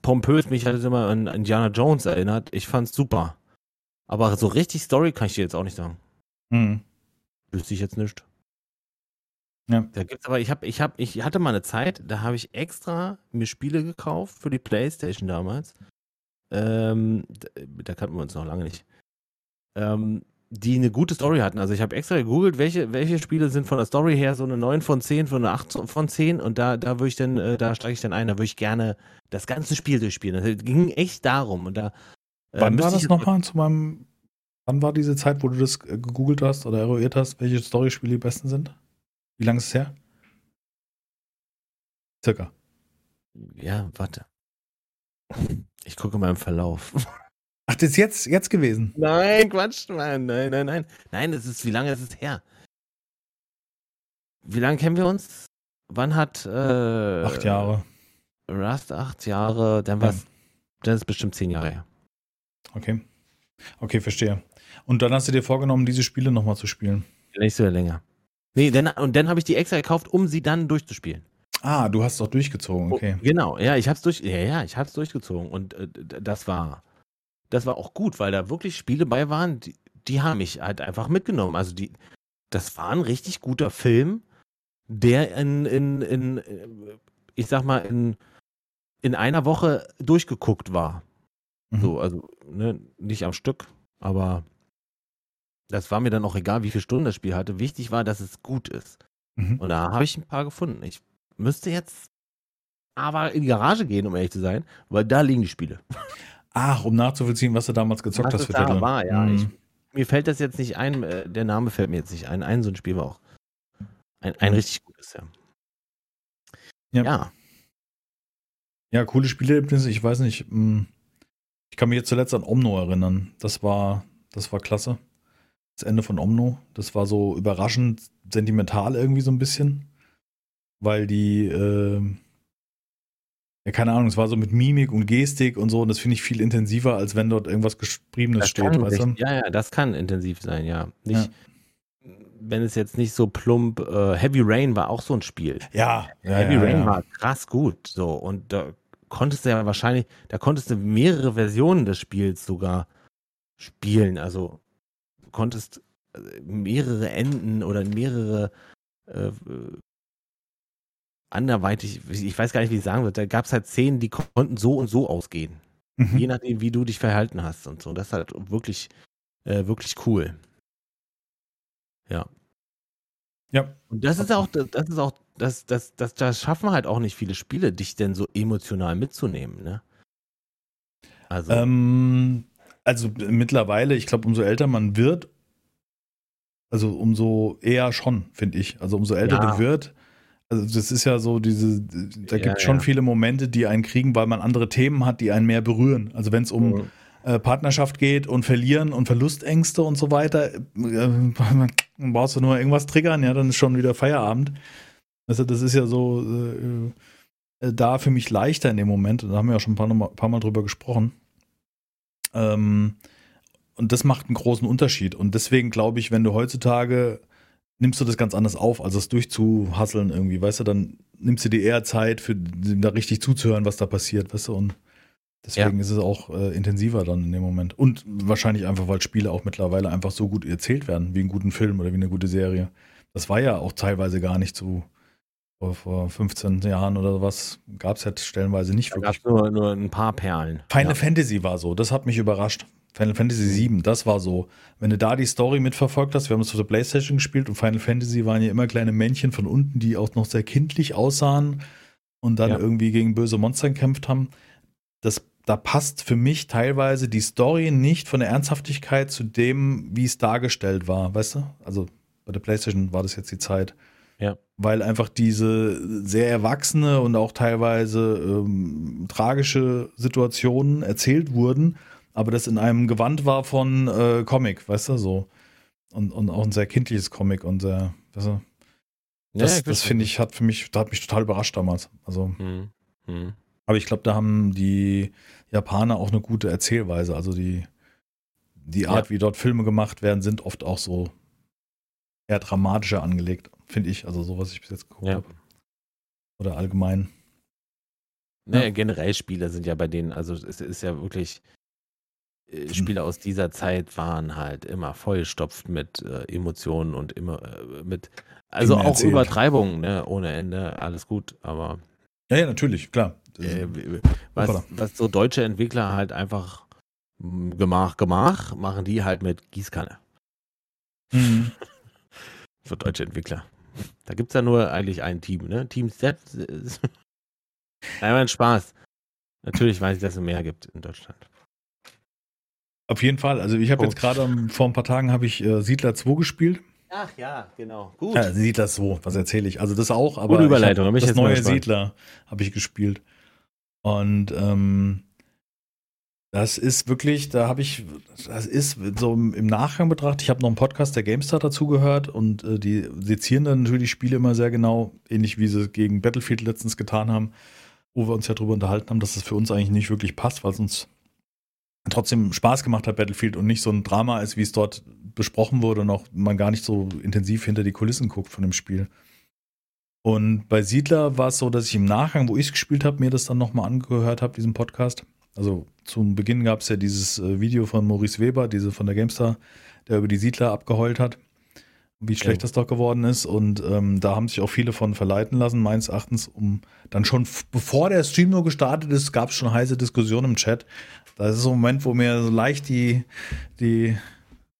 pompös. Mich hat es immer an Indiana Jones erinnert. Ich fand's super. Aber so richtig Story kann ich dir jetzt auch nicht sagen. Mhm. Wüsste ich jetzt nicht. Ja. Da gibt's aber, ich habe, ich habe, ich hatte mal eine Zeit, da habe ich extra mir Spiele gekauft für die Playstation damals. Ähm, da, kannten wir uns noch lange nicht. Ähm, die eine gute Story hatten. Also ich habe extra gegoogelt, welche, welche Spiele sind von der Story her so eine 9 von 10, von eine 8 von 10 und da, da würde ich dann, äh, da steige ich dann ein, da würde ich gerne das ganze Spiel durchspielen. Das ging echt darum. Und da, äh, Wann war das nochmal zu meinem, wann war diese Zeit, wo du das äh, gegoogelt hast oder eruiert hast, welche Storyspiele die besten sind? Wie lange ist es her? Circa. Ja, warte. Ich gucke mal im Verlauf. Ach, das ist jetzt, jetzt gewesen? Nein, Quatsch, Mann. Nein, nein, nein. Nein, es ist, wie lange ist es her? Wie lange kennen wir uns? Wann hat. Äh, acht Jahre. Rust acht Jahre, dann war es. Dann ist es bestimmt zehn Jahre her. Okay. Okay, verstehe. Und dann hast du dir vorgenommen, diese Spiele nochmal zu spielen? Nicht so länger. Nee, dann, und dann habe ich die extra gekauft, um sie dann durchzuspielen. Ah, du hast es auch durchgezogen, okay. Oh, genau, ja, ich hab's durch, ja, ja, ich hab's durchgezogen und äh, das war, das war auch gut, weil da wirklich Spiele bei waren, die, die haben mich halt einfach mitgenommen. Also die, das war ein richtig guter Film, der in, in, in, ich sag mal, in, in einer Woche durchgeguckt war. Mhm. So, also ne, nicht am Stück, aber das war mir dann auch egal, wie viele Stunden das Spiel hatte. Wichtig war, dass es gut ist. Mhm. Und da habe ich ein paar gefunden. Ich müsste jetzt aber in die Garage gehen, um ehrlich zu sein, weil da liegen die Spiele. Ach, um nachzuvollziehen, was du damals gezockt was hast für Titel. war, ja. Mhm. Ich, mir fällt das jetzt nicht ein, äh, der Name fällt mir jetzt nicht ein. Ein so ein Spiel war auch ein, ein richtig gutes, ja. ja. Ja. Ja, coole Spielerlebnisse. Ich weiß nicht, hm, ich kann mich jetzt zuletzt an Omno erinnern. Das war, das war klasse das Ende von Omno. Das war so überraschend sentimental irgendwie so ein bisschen. Weil die, äh, ja, keine Ahnung, es war so mit Mimik und Gestik und so und das finde ich viel intensiver, als wenn dort irgendwas Geschriebenes das steht, weißt du? Ja, ja, das kann intensiv sein, ja. Nicht, ja. wenn es jetzt nicht so plump, äh, Heavy Rain war auch so ein Spiel. Ja, ja Heavy Rain war krass gut, so und da konntest du ja wahrscheinlich, da konntest du mehrere Versionen des Spiels sogar spielen, also konntest äh, mehrere Enden oder mehrere äh, anderweitig, ich weiß gar nicht, wie ich sagen würde, da gab es halt Szenen, die konnten so und so ausgehen. Mhm. Je nachdem, wie du dich verhalten hast und so. Das ist halt wirklich, äh, wirklich cool. Ja. Ja. Und das ist auch, das ist auch, das, das, das, das schaffen halt auch nicht viele Spiele, dich denn so emotional mitzunehmen, ne? Also. Ähm, also mittlerweile, ich glaube, umso älter man wird, also umso eher schon, finde ich. Also umso älter ja. du wird, also das ist ja so diese, da gibt es schon ja. viele Momente, die einen kriegen, weil man andere Themen hat, die einen mehr berühren. Also wenn es um äh, Partnerschaft geht und Verlieren und Verlustängste und so weiter, äh, brauchst du nur irgendwas triggern, ja, dann ist schon wieder Feierabend. Also das ist ja so äh, äh da für mich leichter in dem Moment. Da haben wir ja schon ein paar, paar Mal drüber gesprochen. Ähm, und das macht einen großen Unterschied. Und deswegen glaube ich, wenn du heutzutage nimmst du das ganz anders auf, als es durchzuhasseln irgendwie, weißt du, dann nimmst du dir eher Zeit, für da richtig zuzuhören, was da passiert, weißt du, und deswegen ja. ist es auch äh, intensiver dann in dem Moment. Und wahrscheinlich einfach, weil Spiele auch mittlerweile einfach so gut erzählt werden, wie einen guten Film oder wie eine gute Serie. Das war ja auch teilweise gar nicht so vor, vor 15 Jahren oder was, gab es ja stellenweise nicht da wirklich. Nur, nur ein paar Perlen. Final ja. Fantasy war so, das hat mich überrascht. Final Fantasy VII, das war so. Wenn du da die Story mitverfolgt hast, wir haben das auf der Playstation gespielt und Final Fantasy waren ja immer kleine Männchen von unten, die auch noch sehr kindlich aussahen und dann ja. irgendwie gegen böse Monster gekämpft haben. Das, da passt für mich teilweise die Story nicht von der Ernsthaftigkeit zu dem, wie es dargestellt war, weißt du? Also bei der Playstation war das jetzt die Zeit. Ja. Weil einfach diese sehr erwachsene und auch teilweise ähm, tragische Situationen erzählt wurden aber das in einem Gewand war von äh, Comic, weißt du, so. Und, und auch ein sehr kindliches Comic und sehr, weißt du. Das, ja, das finde ich, hat für mich, da hat mich total überrascht damals. Also. Mhm. Mhm. Aber ich glaube, da haben die Japaner auch eine gute Erzählweise. Also die, die Art, ja. wie dort Filme gemacht werden, sind oft auch so eher dramatischer angelegt, finde ich. Also so, was ich bis jetzt geguckt ja. habe. Oder allgemein. Naja, ja. generell Spieler sind ja bei denen, also es ist ja wirklich, äh, Spiele aus dieser Zeit waren halt immer vollstopft mit äh, Emotionen und immer äh, mit, also auch erzählt. Übertreibungen, ne, ohne Ende, alles gut, aber Ja, ja, natürlich, klar. äh, was, was so deutsche Entwickler halt einfach mm, gemach, gemach, machen die halt mit Gießkanne. Mhm. Für deutsche Entwickler. Da gibt es ja nur eigentlich ein Team, ne? Team Z. Nein, mein Spaß. Natürlich weiß ich, dass es mehr gibt in Deutschland. Auf jeden Fall. Also ich habe Oh. jetzt gerade am- vor ein paar Tagen habe ich äh, Siedler 2 gespielt. Ach ja, genau. Gut. Ja, Siedler 2, was erzähle ich? Also das auch, aber Gute Überleitung, ich ich hab das jetzt mal neue. Siedler habe ich gespielt. Und ähm, das ist wirklich, da habe ich, das ist so im im Nachgang betrachtet, ich habe noch einen Podcast der GameStar dazu gehört und äh, die sezieren dann natürlich Spiele immer sehr genau, ähnlich wie sie gegen Battlefield letztens getan haben, wo wir uns ja drüber unterhalten haben, dass das für uns eigentlich nicht wirklich passt, weil es uns trotzdem Spaß gemacht hat, Battlefield, und nicht so ein Drama ist, wie es dort besprochen wurde und auch man gar nicht so intensiv hinter die Kulissen guckt von dem Spiel. Und bei Siedler war es so, dass ich im Nachgang, wo ich es gespielt habe, mir das dann nochmal angehört habe, diesen Podcast. Also zum Beginn gab es ja dieses äh, Video von Maurice Weber, diese von der GameStar, der über die Siedler abgeheult hat, wie schlecht Ja. das doch geworden ist. Und ähm, da haben sich auch viele von verleiten lassen, meines Erachtens, um dann schon, bevor der Stream nur gestartet ist, gab es schon heiße Diskussionen im Chat. Da ist so ein Moment, wo mir so leicht die, die,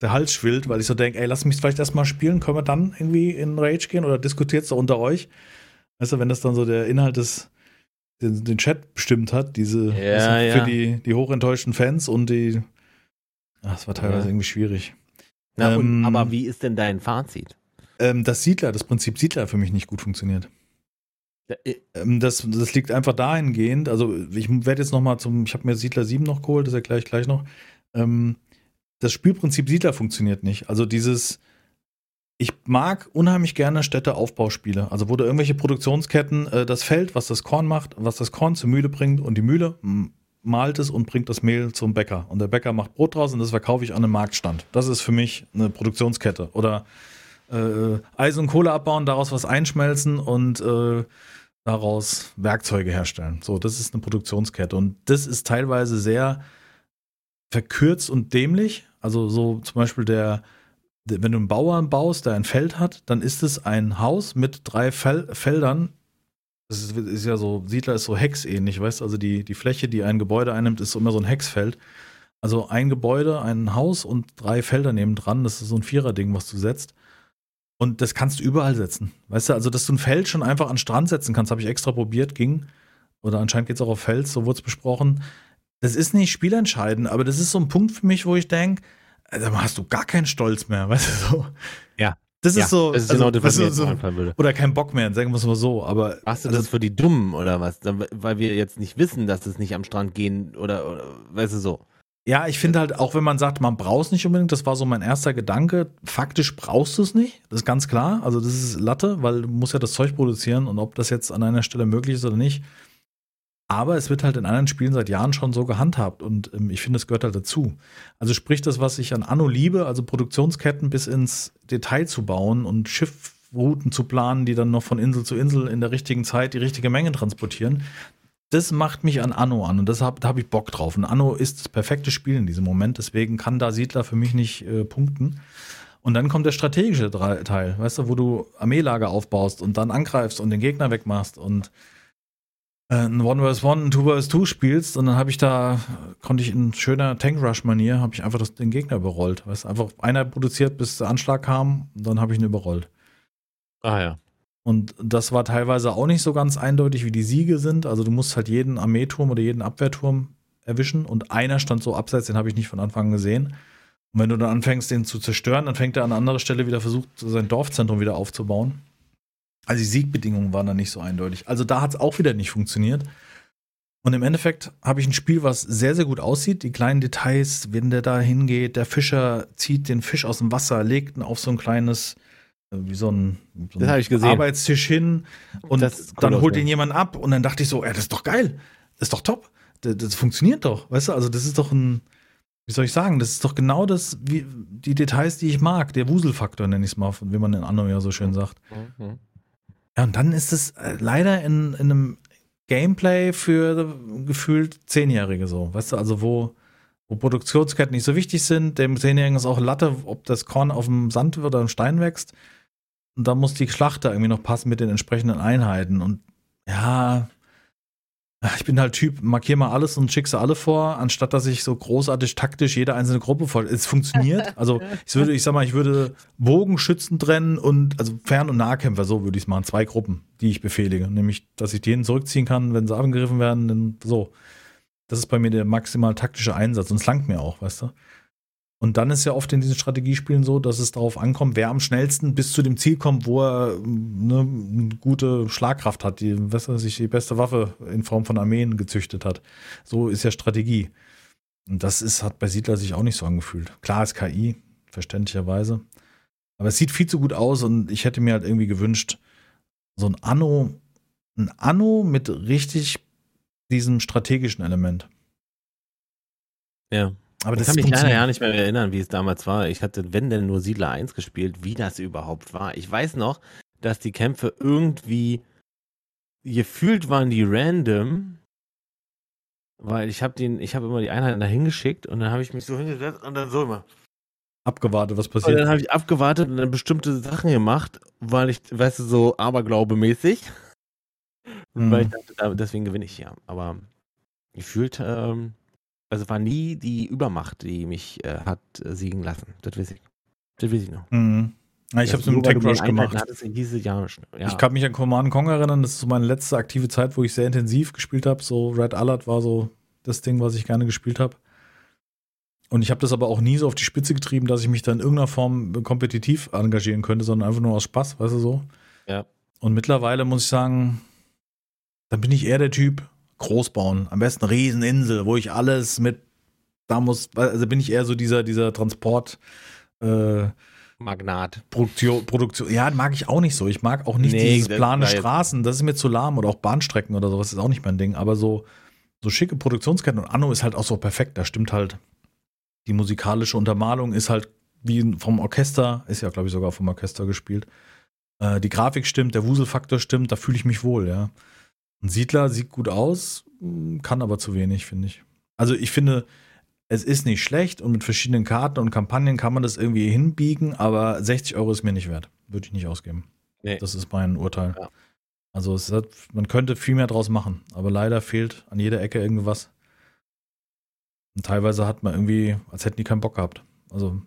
der Hals schwillt, weil ich so denke, ey, lass mich vielleicht erstmal spielen, können wir dann irgendwie in Rage gehen oder diskutiert so unter euch? Weißt du, wenn das dann so der Inhalt des, den, den Chat bestimmt hat, diese Ja, ja. für die, die hochenttäuschten Fans und die. Ach, das war teilweise Ja. irgendwie schwierig. Na, und, Ähm, aber wie ist denn dein Fazit? Ähm, das Siedler, das Prinzip Siedler für mich nicht gut funktioniert. Äh, Ähm, das, das liegt einfach dahingehend, also ich werde jetzt noch mal zum, ich habe mir Siedler 7 noch geholt, das erkläre ich gleich noch. Ähm, das Spielprinzip Siedler funktioniert nicht. Also dieses, ich mag unheimlich gerne Städteaufbauspiele. Also wo du irgendwelche Produktionsketten, äh, das Feld, was das Korn macht, was das Korn zur Mühle bringt und die Mühle malt es und bringt das Mehl zum Bäcker. Und der Bäcker macht Brot draus und das verkaufe ich an einem Marktstand. Das ist für mich eine Produktionskette. Oder äh, Eisen und Kohle abbauen, daraus was einschmelzen und äh, daraus Werkzeuge herstellen. So, das ist eine Produktionskette. Und das ist teilweise sehr verkürzt und dämlich. Also so zum Beispiel der, der wenn du einen Bauern baust, der ein Feld hat, dann ist es ein Haus mit drei Fel Feldern. Das ist, ist ja so, Siedler ist so hexähnlich, weißt du? Also die, die Fläche, die ein Gebäude einnimmt, ist immer so ein Hexfeld. Also ein Gebäude, ein Haus und drei Felder nebendran, das ist so ein Vierer-Ding, was du setzt. Und das kannst du überall setzen. Weißt du, also dass du ein Feld schon einfach an den Strand setzen kannst, habe ich extra probiert, ging. Oder anscheinend geht es auch auf Fels, so wurde es besprochen. Das ist nicht spielentscheidend, aber das ist so ein Punkt für mich, wo ich denke, da hast du gar keinen Stolz mehr, weißt du so. Ja. Das ist ja, so. Das ist also, genau das, was jetzt so, einfallen würde. oder keinen Bock mehr, sagen wir es mal so. Aber Machst du also, das für die Dummen oder was? Weil wir jetzt nicht wissen, dass es nicht am Strand gehen oder, oder weißt du so. Ja, ich finde halt, auch wenn man sagt, man braucht es nicht unbedingt, das war so mein erster Gedanke. Faktisch brauchst du es nicht, das ist ganz klar. Also, das ist Latte, weil du musst ja das Zeug produzieren und ob das jetzt an einer Stelle möglich ist oder nicht. Aber es wird halt in anderen Spielen seit Jahren schon so gehandhabt und ähm, ich finde, es gehört halt dazu. Also sprich das, was ich an Anno liebe, also Produktionsketten bis ins Detail zu bauen und Schiffrouten zu planen, die dann noch von Insel zu Insel in der richtigen Zeit die richtige Menge transportieren. Das macht mich an Anno an und das da habe ich Bock drauf. Und Anno ist das perfekte Spiel in diesem Moment, deswegen kann da Siedler für mich nicht äh, punkten. Und dann kommt der strategische Teil, weißt du, wo du Armeelager aufbaust und dann angreifst und den Gegner wegmachst und äh, ein One vs One, ein Two vs Two spielst und dann habe ich da, konnte ich in schöner Tank-Rush-Manier, habe ich einfach das, den Gegner überrollt. Weißt einfach einer produziert, bis der Anschlag kam und dann habe ich ihn überrollt. Ah ja. Und das war teilweise auch nicht so ganz eindeutig, wie die Siege sind. Also du musst halt jeden Armeeturm oder jeden Abwehrturm erwischen und einer stand so abseits, den habe ich nicht von Anfang an gesehen. Und wenn du dann anfängst, den zu zerstören, dann fängt er an anderer Stelle wieder versucht, sein Dorfzentrum wieder aufzubauen. Also die Siegbedingungen waren dann nicht so eindeutig. Also da hat es auch wieder nicht funktioniert. Und im Endeffekt habe ich ein Spiel, was sehr, sehr gut aussieht. Die kleinen Details, wenn der da hingeht, der Fischer zieht den Fisch aus dem Wasser, legt ihn auf so ein kleines, wie so ein, so Das ein habe ich gesehen. Arbeitstisch hin und cool dann holt ihn jemand ab und dann dachte ich so, ey, das ist doch geil. Das ist doch top. Das, das funktioniert doch. Weißt du, also das ist doch ein, wie soll ich sagen, das ist doch genau das, wie die Details, die ich mag. Der Wuselfaktor nenne ich es mal, wie man in Anno ja so schön sagt. Mhm. Ja, und dann ist es äh, leider in, in einem Gameplay für gefühlt Zehnjährige so, weißt du, also wo, wo Produktionsketten nicht so wichtig sind. Dem Zehnjährigen ist auch Latte, ob das Korn auf dem Sand oder im Stein wächst. Und da muss die Schlachter irgendwie noch passen mit den entsprechenden Einheiten. Und ja, ich bin halt Typ, markier mal alles und schick sie alle vor, anstatt dass ich so großartig taktisch jede einzelne Gruppe voll. Es funktioniert. Also ich würde, ich sag mal, ich würde Bogenschützen trennen und also Fern- und Nahkämpfer, so würde ich es machen. Zwei Gruppen, die ich befehlige. Nämlich, dass ich denen zurückziehen kann, wenn sie angegriffen werden, so. Das ist bei mir der maximal taktische Einsatz und es langt mir auch, weißt du. Und dann ist ja oft in diesen Strategiespielen so, dass es darauf ankommt, wer am schnellsten bis zu dem Ziel kommt, wo er ne, eine gute Schlagkraft hat, die, was er sich die beste Waffe in Form von Armeen gezüchtet hat. So ist ja Strategie. Und das ist, hat bei Siedler sich auch nicht so angefühlt. Klar ist KI, verständlicherweise. Aber es sieht viel zu gut aus und ich hätte mir halt irgendwie gewünscht, so ein Anno, ein Anno mit richtig diesem strategischen Element. Ja. Aber das ich kann mich leider ja nicht mehr erinnern, wie es damals war. Ich hatte, wenn denn nur Siedler 1 gespielt, wie das überhaupt war. Ich weiß noch, dass die Kämpfe irgendwie gefühlt waren die random, weil ich habe den, ich habe immer die Einheiten dahin geschickt und dann habe ich mich so hingesetzt und dann so immer abgewartet, was passiert. Und dann habe ich abgewartet und dann bestimmte Sachen gemacht, weil ich, weißt du, so Aberglaube-mäßig. Mhm. Weil ich dachte, deswegen gewinne ich ja. Aber gefühlt ähm, also war nie die Übermacht, die mich äh, hat äh, siegen lassen. Das weiß ich. Das weiß ich noch. Mhm. Ja, ich habe so einen Tech Rush gemacht. Diese Jahr, ja. Ich kann mich an Command Kong erinnern. Das ist so meine letzte aktive Zeit, wo ich sehr intensiv gespielt habe. So Red Alert war so das Ding, was ich gerne gespielt habe. Und ich habe das aber auch nie so auf die Spitze getrieben, dass ich mich da in irgendeiner Form kompetitiv engagieren könnte, sondern einfach nur aus Spaß, weißt du so. Ja. Und mittlerweile muss ich sagen, dann bin ich eher der Typ, groß bauen. Am besten eine Rieseninsel, wo ich alles mit, da muss, also bin ich eher so dieser, dieser Transport, äh, Magnat. Produktion, Produktion, ja, mag ich auch nicht so. Ich mag auch nicht nee, dieses plane Straßen, das ist mir zu lahm oder auch Bahnstrecken oder sowas ist auch nicht mein Ding. Aber so, so schicke Produktionsketten und Anno ist halt auch so perfekt. Da stimmt halt, die musikalische Untermalung ist halt wie vom Orchester, ist ja, glaube ich, sogar vom Orchester gespielt. Äh, die Grafik stimmt, der Wuselfaktor stimmt, da fühle ich mich wohl, ja. Ein Siedler sieht gut aus, kann aber zu wenig, finde ich. Also ich finde, es ist nicht schlecht und mit verschiedenen Karten und Kampagnen kann man das irgendwie hinbiegen, aber 60 Euro ist mir nicht wert. Würde ich nicht ausgeben. Nee. Das ist mein Urteil. Ja. Also hat, man könnte viel mehr draus machen, aber leider fehlt an jeder Ecke irgendwas. Und teilweise hat man irgendwie, als hätten die keinen Bock gehabt. Also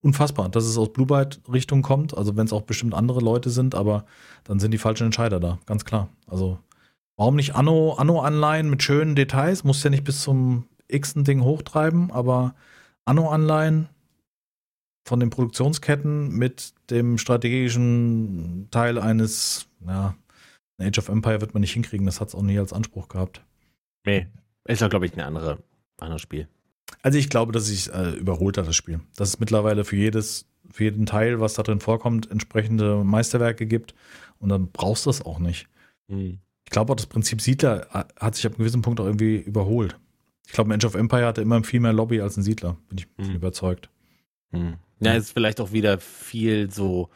unfassbar, dass es aus Blue Byte Richtung kommt, also wenn es auch bestimmt andere Leute sind, aber dann sind die falschen Entscheider da, ganz klar. Also Warum nicht Anno, Anno-Anleihen mit schönen Details? Muss ja nicht bis zum x-ten Ding hochtreiben, aber Anno-Anleihen von den Produktionsketten mit dem strategischen Teil eines, ja, Age of Empire wird man nicht hinkriegen, das hat es auch nie als Anspruch gehabt. Nee, ist ja, glaube ich, ein andere, anderes Spiel. Also ich glaube, dass sich äh, überholt hat, das Spiel. Dass es mittlerweile für jedes, für jeden Teil, was da drin vorkommt, entsprechende Meisterwerke gibt und dann brauchst du das auch nicht. Mhm. Ich glaube auch, das Prinzip Siedler hat sich ab einem gewissen Punkt auch irgendwie überholt. Ich glaube, Age of Empire hatte immer viel mehr Lobby als ein Siedler, bin ich hm. überzeugt. Hm. Ja, es ist vielleicht auch wieder viel so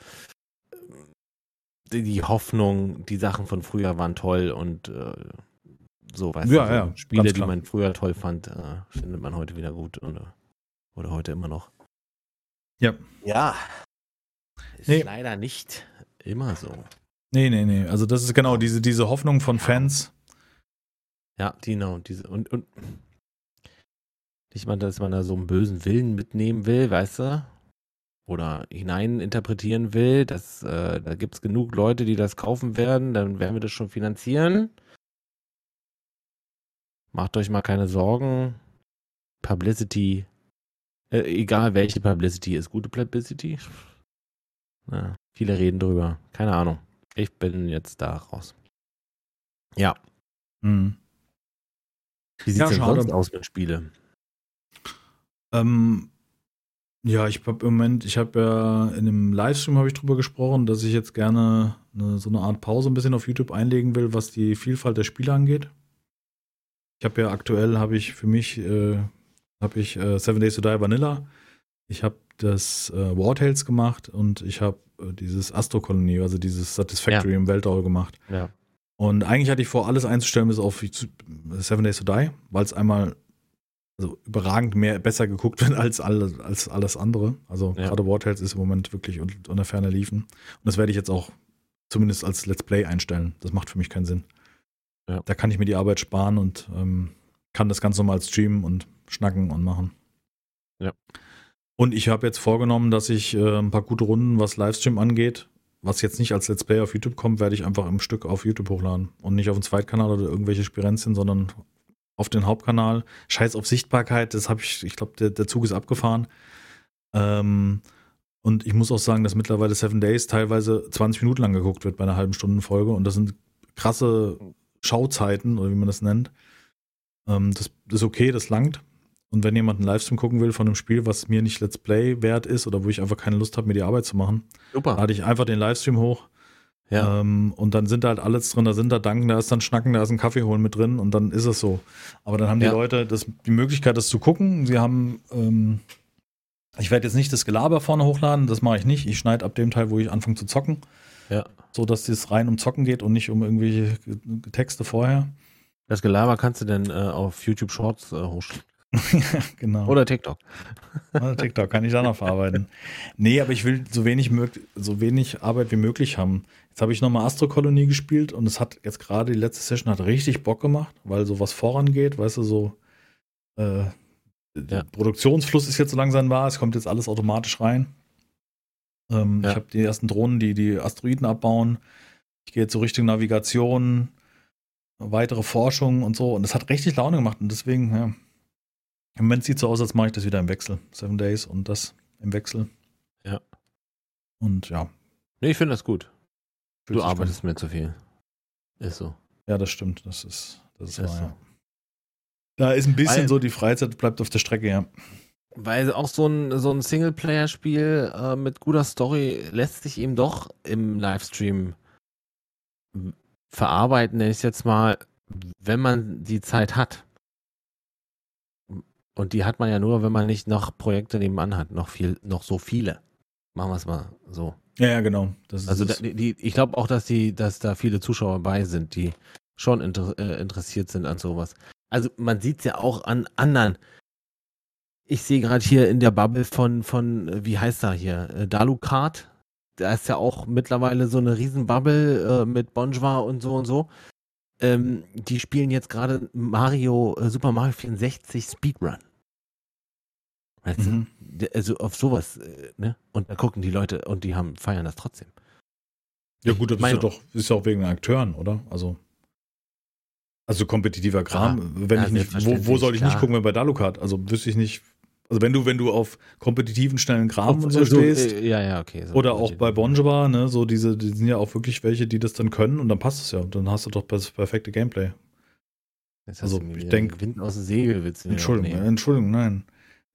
die Hoffnung, die Sachen von früher waren toll und äh, so, weißt ja, du, so ja, Spiele, die man früher toll fand, äh, findet man heute wieder gut oder, oder heute immer noch. Ja. Ja. Ist nee. leider nicht immer so. Nee, nee, nee. Also das ist genau diese, diese Hoffnung von Fans. Ja, genau. Diese, und, und nicht mal, dass man da so einen bösen Willen mitnehmen will, weißt du? Oder hineininterpretieren will, dass äh, da gibt es genug Leute, die das kaufen werden, dann werden wir das schon finanzieren. Macht euch mal keine Sorgen. Publicity, äh, egal welche Publicity, ist gute Publicity. Ja, viele reden drüber. Keine Ahnung. Ich bin jetzt da raus. Ja. Mhm. Wie sieht es ja, denn sonst aus mit Spiele? Ähm, ja, ich habe im Moment, ich habe ja in einem Livestream habe ich drüber gesprochen, dass ich jetzt gerne eine, so eine Art Pause ein bisschen auf YouTube einlegen will, was die Vielfalt der Spiele angeht. Ich habe ja aktuell habe ich für mich äh, habe ich äh, Seven Days to Die Vanilla. Ich habe das äh, War Tales gemacht und ich habe äh, dieses Astro-Kolonie, also dieses Satisfactory ja. im Weltall gemacht. Ja. Und eigentlich hatte ich vor, alles einzustellen bis auf Seven Days to Die, weil es einmal also überragend mehr besser geguckt wird als alles, als alles andere. Also Ja. gerade War Tales ist im Moment wirklich un- unter ferner liefen. Und das werde ich jetzt auch zumindest als Let's Play einstellen. Das macht für mich keinen Sinn. Ja. Da kann ich mir die Arbeit sparen und ähm, kann das ganz normal streamen und schnacken und machen. Ja. Und ich habe jetzt vorgenommen, dass ich äh, ein paar gute Runden, was Livestream angeht, was jetzt nicht als Let's Play auf YouTube kommt, werde ich einfach im Stück auf YouTube hochladen. Und nicht auf den Zweitkanal oder irgendwelche Spirenzien, sondern auf den Hauptkanal. Scheiß auf Sichtbarkeit, das habe ich, ich glaube, der, der Zug ist abgefahren. Ähm, und ich muss auch sagen, dass mittlerweile Seven Days teilweise 20 Minuten lang geguckt wird bei einer halben Stunden Folge. Und das sind krasse Schauzeiten, oder wie man das nennt. Ähm, das, das ist okay, das langt. Und wenn jemand einen Livestream gucken will von einem Spiel, was mir nicht Let's Play wert ist oder wo ich einfach keine Lust habe, mir die Arbeit zu machen, Super. lade ich einfach den Livestream hoch. Ja. Ähm, und dann sind da halt alles drin, da sind da Danken, da ist dann Schnacken, da ist ein Kaffee holen mit drin und dann ist es so. Aber dann haben die Ja. Leute das, die Möglichkeit, das zu gucken. Sie haben, ähm, ich werde jetzt nicht das Gelaber vorne hochladen, das mache ich nicht. Ich schneide ab dem Teil, wo ich anfange zu zocken, ja. so dass es rein um Zocken geht und nicht um irgendwelche Texte vorher. Das Gelaber kannst du dann äh, auf YouTube Shorts äh, hochstellen. ja, genau. Oder TikTok. Oder TikTok kann ich da noch verarbeiten. Nee, aber ich will so wenig, so wenig Arbeit wie möglich haben. Jetzt habe ich nochmal Astro-Kolonie gespielt und es hat jetzt gerade die letzte Session hat richtig Bock gemacht, weil sowas vorangeht, weißt du, so äh, der. Produktionsfluss ist jetzt so langsam wahr, es kommt jetzt alles automatisch rein. Ähm, Ja. Ich habe die ersten Drohnen, die die Asteroiden abbauen. Ich gehe jetzt so Richtung Navigation, weitere Forschung und so. Und das hat richtig Laune gemacht und deswegen, ja, im Moment sieht es so aus, als mache ich das wieder im Wechsel. Seven Days und das im Wechsel. Ja. Und ja. Nee, ich finde das gut. fühlt Du arbeitest mir zu viel. Ist so. Ja, das stimmt. Das ist, das ist Ist wahr, so. ja. Da ist ein bisschen Weil- so, die Freizeit bleibt auf der Strecke, ja. Weil auch so ein, so ein Singleplayer-Spiel äh, mit guter Story lässt sich eben doch im Livestream verarbeiten, nenne ich es jetzt mal, wenn man die Zeit hat. Und die hat man ja nur, wenn man nicht noch Projekte nebenan hat, noch viel, noch so viele. Machen wir es mal so. Ja, ja, genau. Das ist Also da, die, ich glaube auch, dass die, dass da viele Zuschauer bei sind, die schon inter, äh, interessiert sind an sowas. Also man sieht es ja auch an anderen. Ich sehe gerade hier in der Bubble von, von, wie heißt er hier, äh, Dalukat. Da ist ja auch mittlerweile so eine Riesenbubble äh, mit Bonjwa und so und so. Ähm, die spielen jetzt gerade Mario, äh, Super Mario 64 Speedrun. Weißt du? Mhm. Der- Also auf sowas, äh, ne? Und da gucken die Leute und die haben, feiern das trotzdem. Ja, gut, das ist ja doch, ist ja auch wegen den Akteuren, oder? Also. Also kompetitiver Kram, wenn ja, ich nicht, wo, wo soll ich nicht klar. gucken, wenn bei Dalukat? Also wüsste ich nicht. Also wenn du, wenn du auf kompetitiven, schnellen Kram und so Also, stehst, äh, ja, ja, okay. so oder auch bei Bonjour, ne, so diese, die sind ja auch wirklich welche, die das dann können und dann passt es ja. Dann hast du doch das perfekte Gameplay. Jetzt hast also, ich wieder denk- Wind aus dem Segel willst du Entschuldigung. Entschuldigung, nein.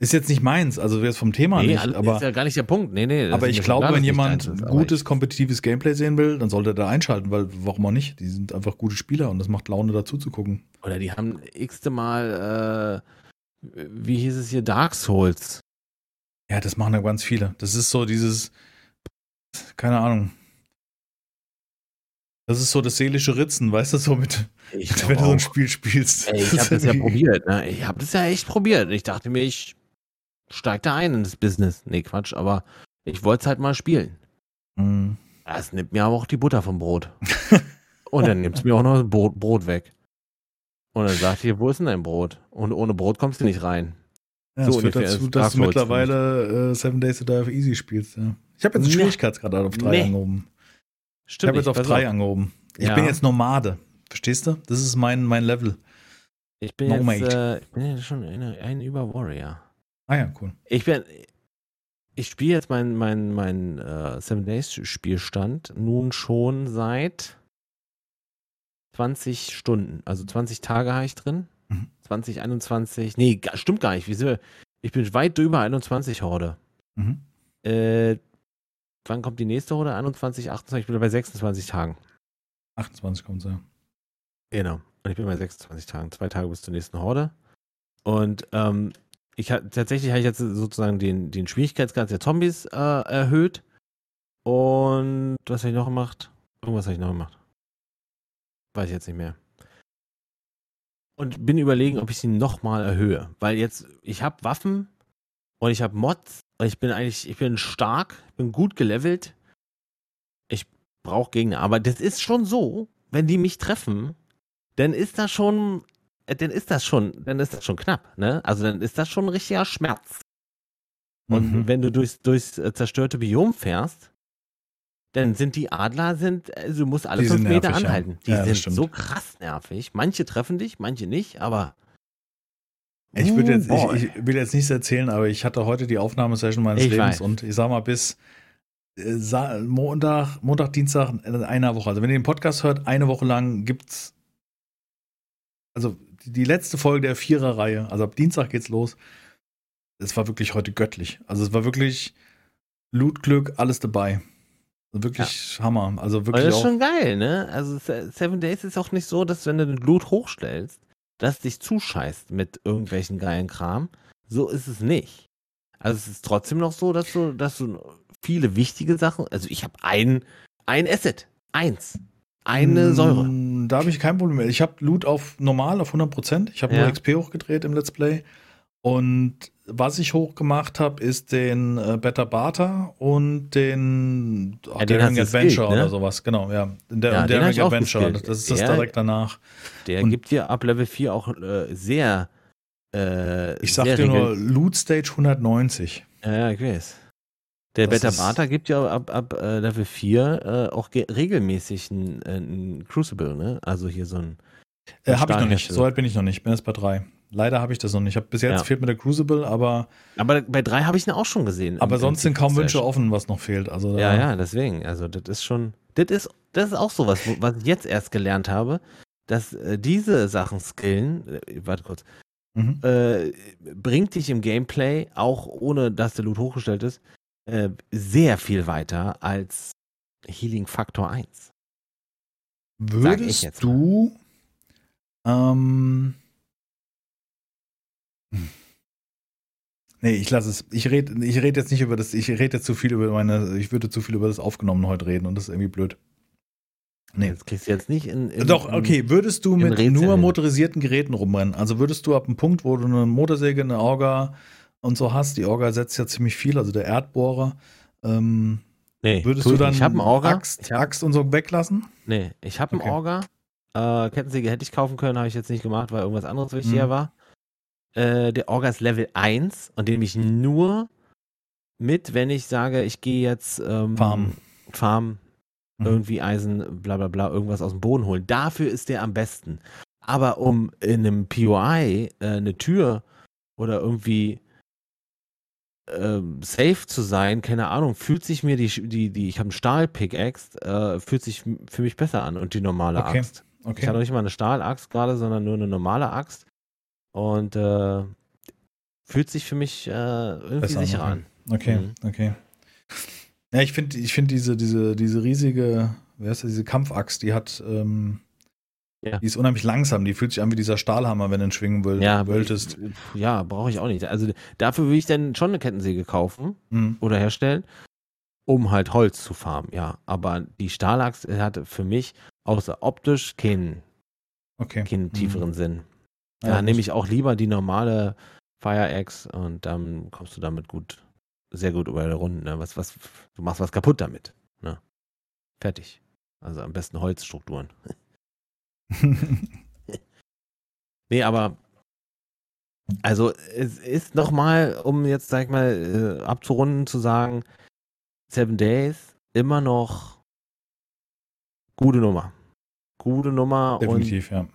Ist jetzt nicht meins, also wäre es vom Thema Nee, nicht, aber ist ja gar nicht der Punkt. Nee, nee. Aber ich glaube, wenn jemand ist, gutes, kompetitives Gameplay sehen will, dann sollte er da einschalten, weil warum auch nicht? Die sind einfach gute Spieler und das macht Laune dazu zu gucken. Oder die haben x-te Mal, äh, wie hieß es hier, Dark Souls. Ja, das machen ja ganz viele. Das ist so dieses, keine Ahnung. Das ist so das seelische Ritzen, weißt du, so mit, Ich wenn du so ein. Spiel spielst. Ey, ich habe das ja probiert. Ne? Ich habe das ja echt probiert. Ich dachte mir, ich steig da ein in das Business. Nee, Quatsch, aber ich wollte es halt mal spielen. Mhm. Das nimmt mir aber auch die Butter vom Brot. Und dann nimmt es mir auch noch das Brot, Brot weg. Und dann sagt ihr, wo ist denn dein Brot? Und ohne Brot kommst du nicht rein. Ja, So das führt dazu, dass du mittlerweile äh, Seven Days to Die auf Easy spielst. Ja. Ich habe jetzt einen. Schwierigkeitsgrad auf drei Nee. angehoben. Ich Stimmt. habe jetzt auf drei angehoben. Ich Ja. bin jetzt Nomade. Verstehst du? Das ist mein, mein Level. Ich bin No jetzt äh, ich bin jetzt schon ein, über Warrior. Ah ja, cool. Ich bin. Ich spiele jetzt meinen mein, mein, äh, Seven Days Spielstand nun schon seit 20 Stunden. Also 20 Tage habe ich drin. Mhm. 20, 21. Nee, stimmt gar nicht. Wie sind wir? Ich bin weit drüber 21 Horde. Mhm. Äh, wann kommt die nächste Horde? 21, 28. Ich bin bei 26 Tagen. 28 kommt ja. Genau. Und ich bin bei 26 Tagen. Zwei Tage bis zur nächsten Horde. Und ähm, ich tatsächlich habe ich jetzt sozusagen den, den Schwierigkeitsgrad der Zombies äh, erhöht. Und was habe ich noch gemacht? Irgendwas habe ich noch gemacht. Weiß ich jetzt nicht mehr. und bin überlegen, ob ich sie nochmal erhöhe. Weil jetzt, ich habe Waffen und ich habe Mods und ich bin eigentlich, ich bin stark, bin gut gelevelt. Ich brauche Gegner. Aber das ist schon so, wenn die mich treffen, dann ist das schon, äh, dann ist das schon, dann ist das schon knapp, ne? Also dann ist das schon ein richtiger Schmerz. Und Mhm. wenn du durchs, durchs äh, zerstörte Biom fährst, dann sind die Adler, sind, also du musst alle Die fünf Meter nervig, anhalten. Die Ja, sind so krass nervig. Manche treffen dich, manche nicht, aber. Ich, würde jetzt, boy. ich, ich will jetzt nichts erzählen, aber ich hatte heute die Aufnahmesession meines Ich Lebens weiß. und ich sag mal, bis äh, Montag, Montag, Dienstag in einer Woche. Also wenn ihr den Podcast hört, eine Woche lang gibt's also die, die letzte Folge der Vierer-Reihe, also ab Dienstag geht's los. Es war wirklich heute göttlich. Also es war wirklich Lootglück, alles dabei. Wirklich Hammer. Also Aber wirklich das ist schon geil, ne? Also Se- Seven Days ist auch nicht so, dass wenn du den Loot hochstellst, dass dich zuscheißt mit irgendwelchen geilen Kram. So ist es nicht. Also es ist trotzdem noch so, dass du, dass du viele wichtige Sachen, also ich habe ein, ein Asset, eins, eine Mm, Säure. Da habe ich kein Problem mehr. Ich habe Loot auf normal, auf 100%. Ich habe Ja. nur XP hochgedreht im Let's Play. Und was ich hochgemacht habe, ist den äh, Beta Bata und den oh, Ja, den Daring du Adventure skillt, ne? oder sowas. Genau, ja. Der, Ja, den hab Daring auch Adventure. Das ist das Der- direkt danach. Der und- gibt dir ab Level 4 auch äh, sehr äh, Ich sag sehr dir nur Loot Stage 190. Ja, ja, ich weiß. Der Das ist- Bata gibt ja ab, ab äh, Level 4 äh, auch ge- regelmäßig ein, äh, ein Crucible, ne? Also hier so ein. Äh, habe ich noch nicht. So weit bin ich noch nicht. Ich bin jetzt bei drei. Leider habe ich das noch nicht. Ich hab, bis jetzt Ja. fehlt mir der Crucible, aber, Aber bei 3 habe ich ihn auch schon gesehen. aber sonst sind kaum Wünsche offen, was noch fehlt. Also Ja, ja, deswegen. Also, das ist schon. Das ist, das ist auch sowas, was ich jetzt erst gelernt habe, dass äh, diese Sachen skillen. Äh, warte kurz. Mhm. Äh, bringt dich im Gameplay, auch ohne dass der Loot hochgestellt ist, äh, sehr viel weiter als Healing Faktor 1. ich Würdest jetzt du ähm, hm. Nee, ich lasse es. Ich rede ich red jetzt nicht über das, ich rede jetzt zu viel über meine, ich würde zu viel über das Aufgenommene heute reden und das ist irgendwie blöd. Nee. Das kriegst du jetzt nicht in. in Doch, okay, würdest du mit Rätseln nur motorisierten Geräten rumrennen? Also würdest du ab dem Punkt, wo du eine Motorsäge, eine Orga und so hast, die Orga setzt ja ziemlich viel, also der Erdbohrer, ähm, Nee, würdest du dann. Ich habe einen Orga. Axt, ich hab, Axt und so weglassen? nee, ich habe einen Okay. Orga. Äh, Kettensäge hätte ich kaufen können, habe ich jetzt nicht gemacht, weil irgendwas anderes wichtiger Mhm. war. Äh, der Orga ist Level 1 und den nehme ich nur mit, wenn ich sage, ich gehe jetzt ähm, Farmen. Farm, Mhm. irgendwie Eisen, bla bla bla, irgendwas aus dem Boden holen. Dafür ist der am besten. Aber um in einem POI äh, eine Tür oder irgendwie ähm, safe zu sein, keine Ahnung, fühlt sich mir die, die, die ich habe einen Stahl-Pickaxe, äh, fühlt sich für mich besser an und die normale Okay, Axt. Ich Okay. habe noch nicht mal eine Stahlaxt gerade, sondern nur eine normale Axt. Und äh, fühlt sich für mich äh, irgendwie Besser okay. an. Okay, Mhm. okay. Ja, ich finde ich find diese, diese, diese riesige, wer ist das, diese Kampfaxt, die hat, ähm, Ja. die ist unheimlich langsam, die fühlt sich an wie dieser Stahlhammer, wenn du ihn schwingen will, Ja, wolltest. ich- ja, brauche ich auch nicht. Also dafür würde ich dann schon eine Kettensäge kaufen Mhm. oder herstellen, um halt Holz zu farmen, ja. Aber die Stahlaxt hat für mich außer optisch keinen, Okay. keinen Mhm. tieferen Sinn. Ja, Da nehme ich auch lieber die normale Fire Axe und dann kommst du damit gut, sehr gut über die Runden. Ne? Was, was, du machst was kaputt damit. Ne? Fertig. Also am besten Holzstrukturen. Nee, aber also es ist nochmal, um jetzt, sag ich mal, äh, abzurunden, zu sagen, Seven Days immer noch gute Nummer. Gute Nummer Definitiv, ja.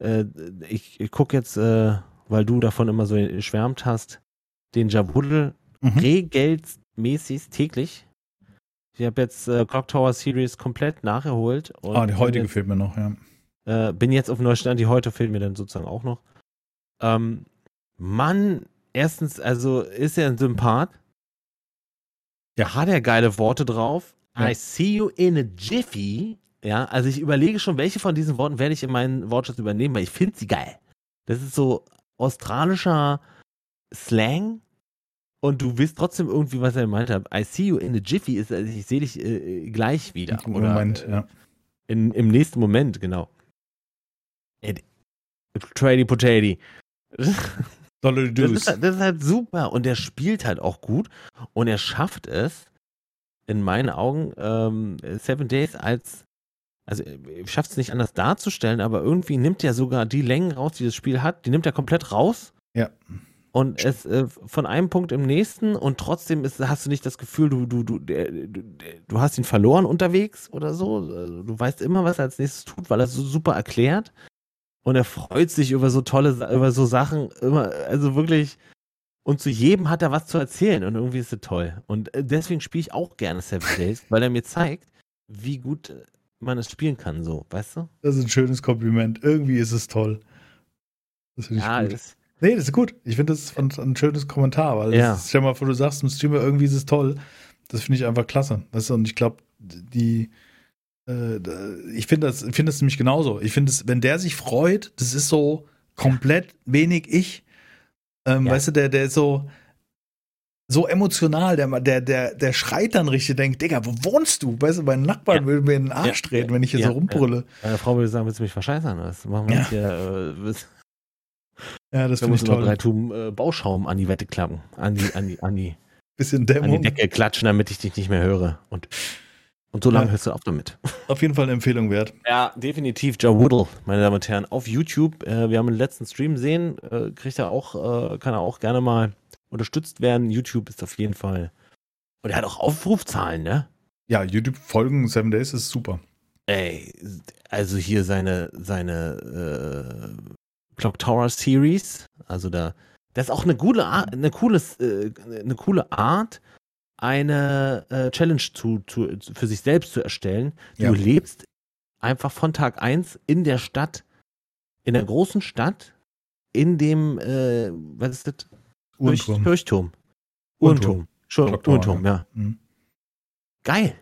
Äh, ich, ich gucke jetzt, äh, weil du davon immer so geschwärmt hast, den Jabudel Mhm. regelmäßig täglich. Ich habe jetzt äh, Clock Tower Series komplett nachgeholt. Ah, die heutige bin fehlt mir noch, ja. äh, bin jetzt auf Neustand, die heute fehlt mir dann sozusagen auch noch. Ähm, Mann, erstens, also ist er ein Sympath. Ja. Hat er geile Worte drauf. Ja. I see you in a jiffy. Ja, also ich überlege schon, welche von diesen Worten werde ich in meinen Wortschatz übernehmen, weil ich finde sie geil. Das ist so australischer Slang und du weißt trotzdem irgendwie, was er gemeint hat. I see you in a jiffy ist, also ich sehe dich äh, gleich wieder. Im Oder, Moment, äh, ja. in, Im nächsten Moment, genau. Trady Potato. Dolle Das ist, das ist halt super und der spielt halt auch gut und er schafft es, in meinen Augen, ähm, Seven Days als, also er schafft es nicht anders darzustellen, aber irgendwie nimmt er sogar die Längen raus, die das Spiel hat, die nimmt er komplett raus. Ja. Und es äh, von einem Punkt im nächsten und trotzdem ist, hast du nicht das Gefühl, du, du, du, der, du, du hast ihn verloren unterwegs oder so. Also du weißt immer, was er als nächstes tut, weil er es so super erklärt. Und er freut sich über so tolle, über so Sachen, immer, also wirklich. Und zu jedem hat er was zu erzählen und irgendwie ist es toll. Und äh, deswegen spiele ich auch gerne Seven Days, weil er mir zeigt, wie gut äh, man es spielen kann, so, weißt du? Das ist ein schönes Kompliment. Irgendwie ist es toll. Das finde ich Ja, gut. das, Nee, das ist gut. Ich finde, das ist ein, ein schönes Kommentar, weil Ja. ist, stell mal vor, du sagst, im Streamer irgendwie ist es toll. Das finde ich einfach klasse. Weißt du, und ich glaube, die, äh, ich finde das, ich finde das nämlich genauso. Ich finde es, wenn der sich freut, das ist so komplett wenig ich. Ähm, Ja. Weißt du, der, der ist so, so emotional, der, der, der, der schreit dann richtig, denkt, Digga, wo wohnst du? Weißt du, mein Nachbar Ja. will mir in den Arsch Ja. treten, wenn ich hier Ja. so rumbrülle. meine Frau würde sagen, willst du mich verscheißern? Was machen wir Ja. hier? Äh, Ja, das da muss ich noch drei Tuben äh, Bauschaum an die Wette klappen, an die, an die, an die, Bisschen an die. Decke klatschen, damit ich dich nicht mehr höre. Und, und so lange Ja. hörst du auf damit. Auf jeden Fall eine Empfehlung wert. Ja, definitiv. Joe Woodle, meine Damen und Herren, auf YouTube. Äh, wir haben den letzten Stream gesehen. Äh, kriegt er auch, äh, kann er auch gerne mal unterstützt werden. YouTube ist auf jeden Fall. Und er hat auch Aufrufzahlen, ne? Ja, YouTube-Folgen Seven Days ist super. Ey, also hier seine, seine äh, Clock Tower Series. Also da, das ist auch eine coole Art, eine coole, äh, eine coole Art, eine äh, Challenge zu, zu, für sich selbst zu erstellen. Du Ja. lebst einfach von Tag 1 in der Stadt, in der großen Stadt, in dem, äh, was ist das? Uhrenturm. Kirchturm. Uhrenturm. Uhrenturm. Ja. Mhm. Geil.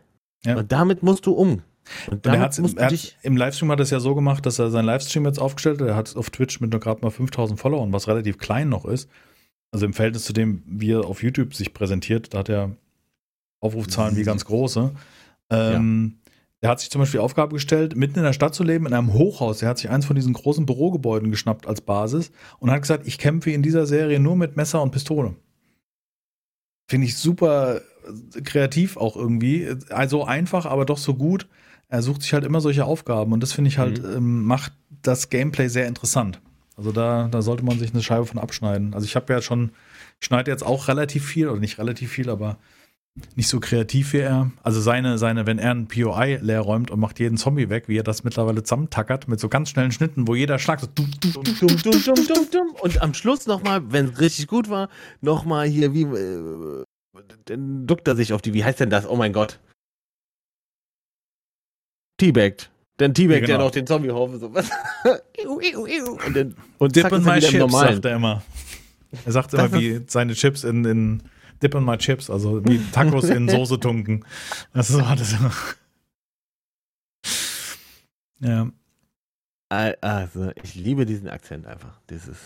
Ja. Und damit musst du um. Und Und er hat's, musst du er hat. Im Livestream hat er es ja so gemacht, dass er seinen Livestream jetzt aufgestellt hat. Er hat es auf Twitch mit nur gerade mal 5000 Followern, was relativ klein noch ist. Also im Verhältnis zu dem, wie er auf YouTube sich präsentiert, da hat er Aufrufzahlen wie ganz große. Ähm, Er hat sich zum Beispiel die Aufgabe gestellt, mitten in der Stadt zu leben, in einem Hochhaus. Er hat sich eins von diesen großen Bürogebäuden geschnappt als Basis und hat gesagt, ich kämpfe in dieser Serie nur mit Messer und Pistole. Finde ich super äh, kreativ auch irgendwie. Also einfach, aber doch so gut. Er sucht sich halt immer solche Aufgaben und das finde ich halt, Mhm. ähm, macht das Gameplay sehr interessant. Also da, da sollte man sich eine Scheibe von abschneiden. Also ich habe ja schon, ich schneide jetzt auch relativ viel, oder nicht relativ viel, aber nicht so kreativ wie er. Also seine, seine, wenn er ein POI leer räumt und macht jeden Zombie weg, wie er das mittlerweile zusammentackert, mit so ganz schnellen Schnitten, wo jeder Schlag so Dumm, dumm, dumm, dumm, dumm, dumm. Und am Schluss nochmal, wenn es richtig gut war, nochmal hier, wie, äh, dann duckt er sich auf die, wie heißt denn das? Oh mein Gott. Teabagged. Dann teabagt Ja, er genau. noch den Zombiehaufen so. Was? Und dann, und Dip in er my chips, sagt er immer. Er sagt Das immer, wie seine Chips in, in Dip in my chips, also wie Tacos in Soße tunken. Das war das immer. Ja, Al- Also, ich liebe diesen Akzent einfach. Dieses.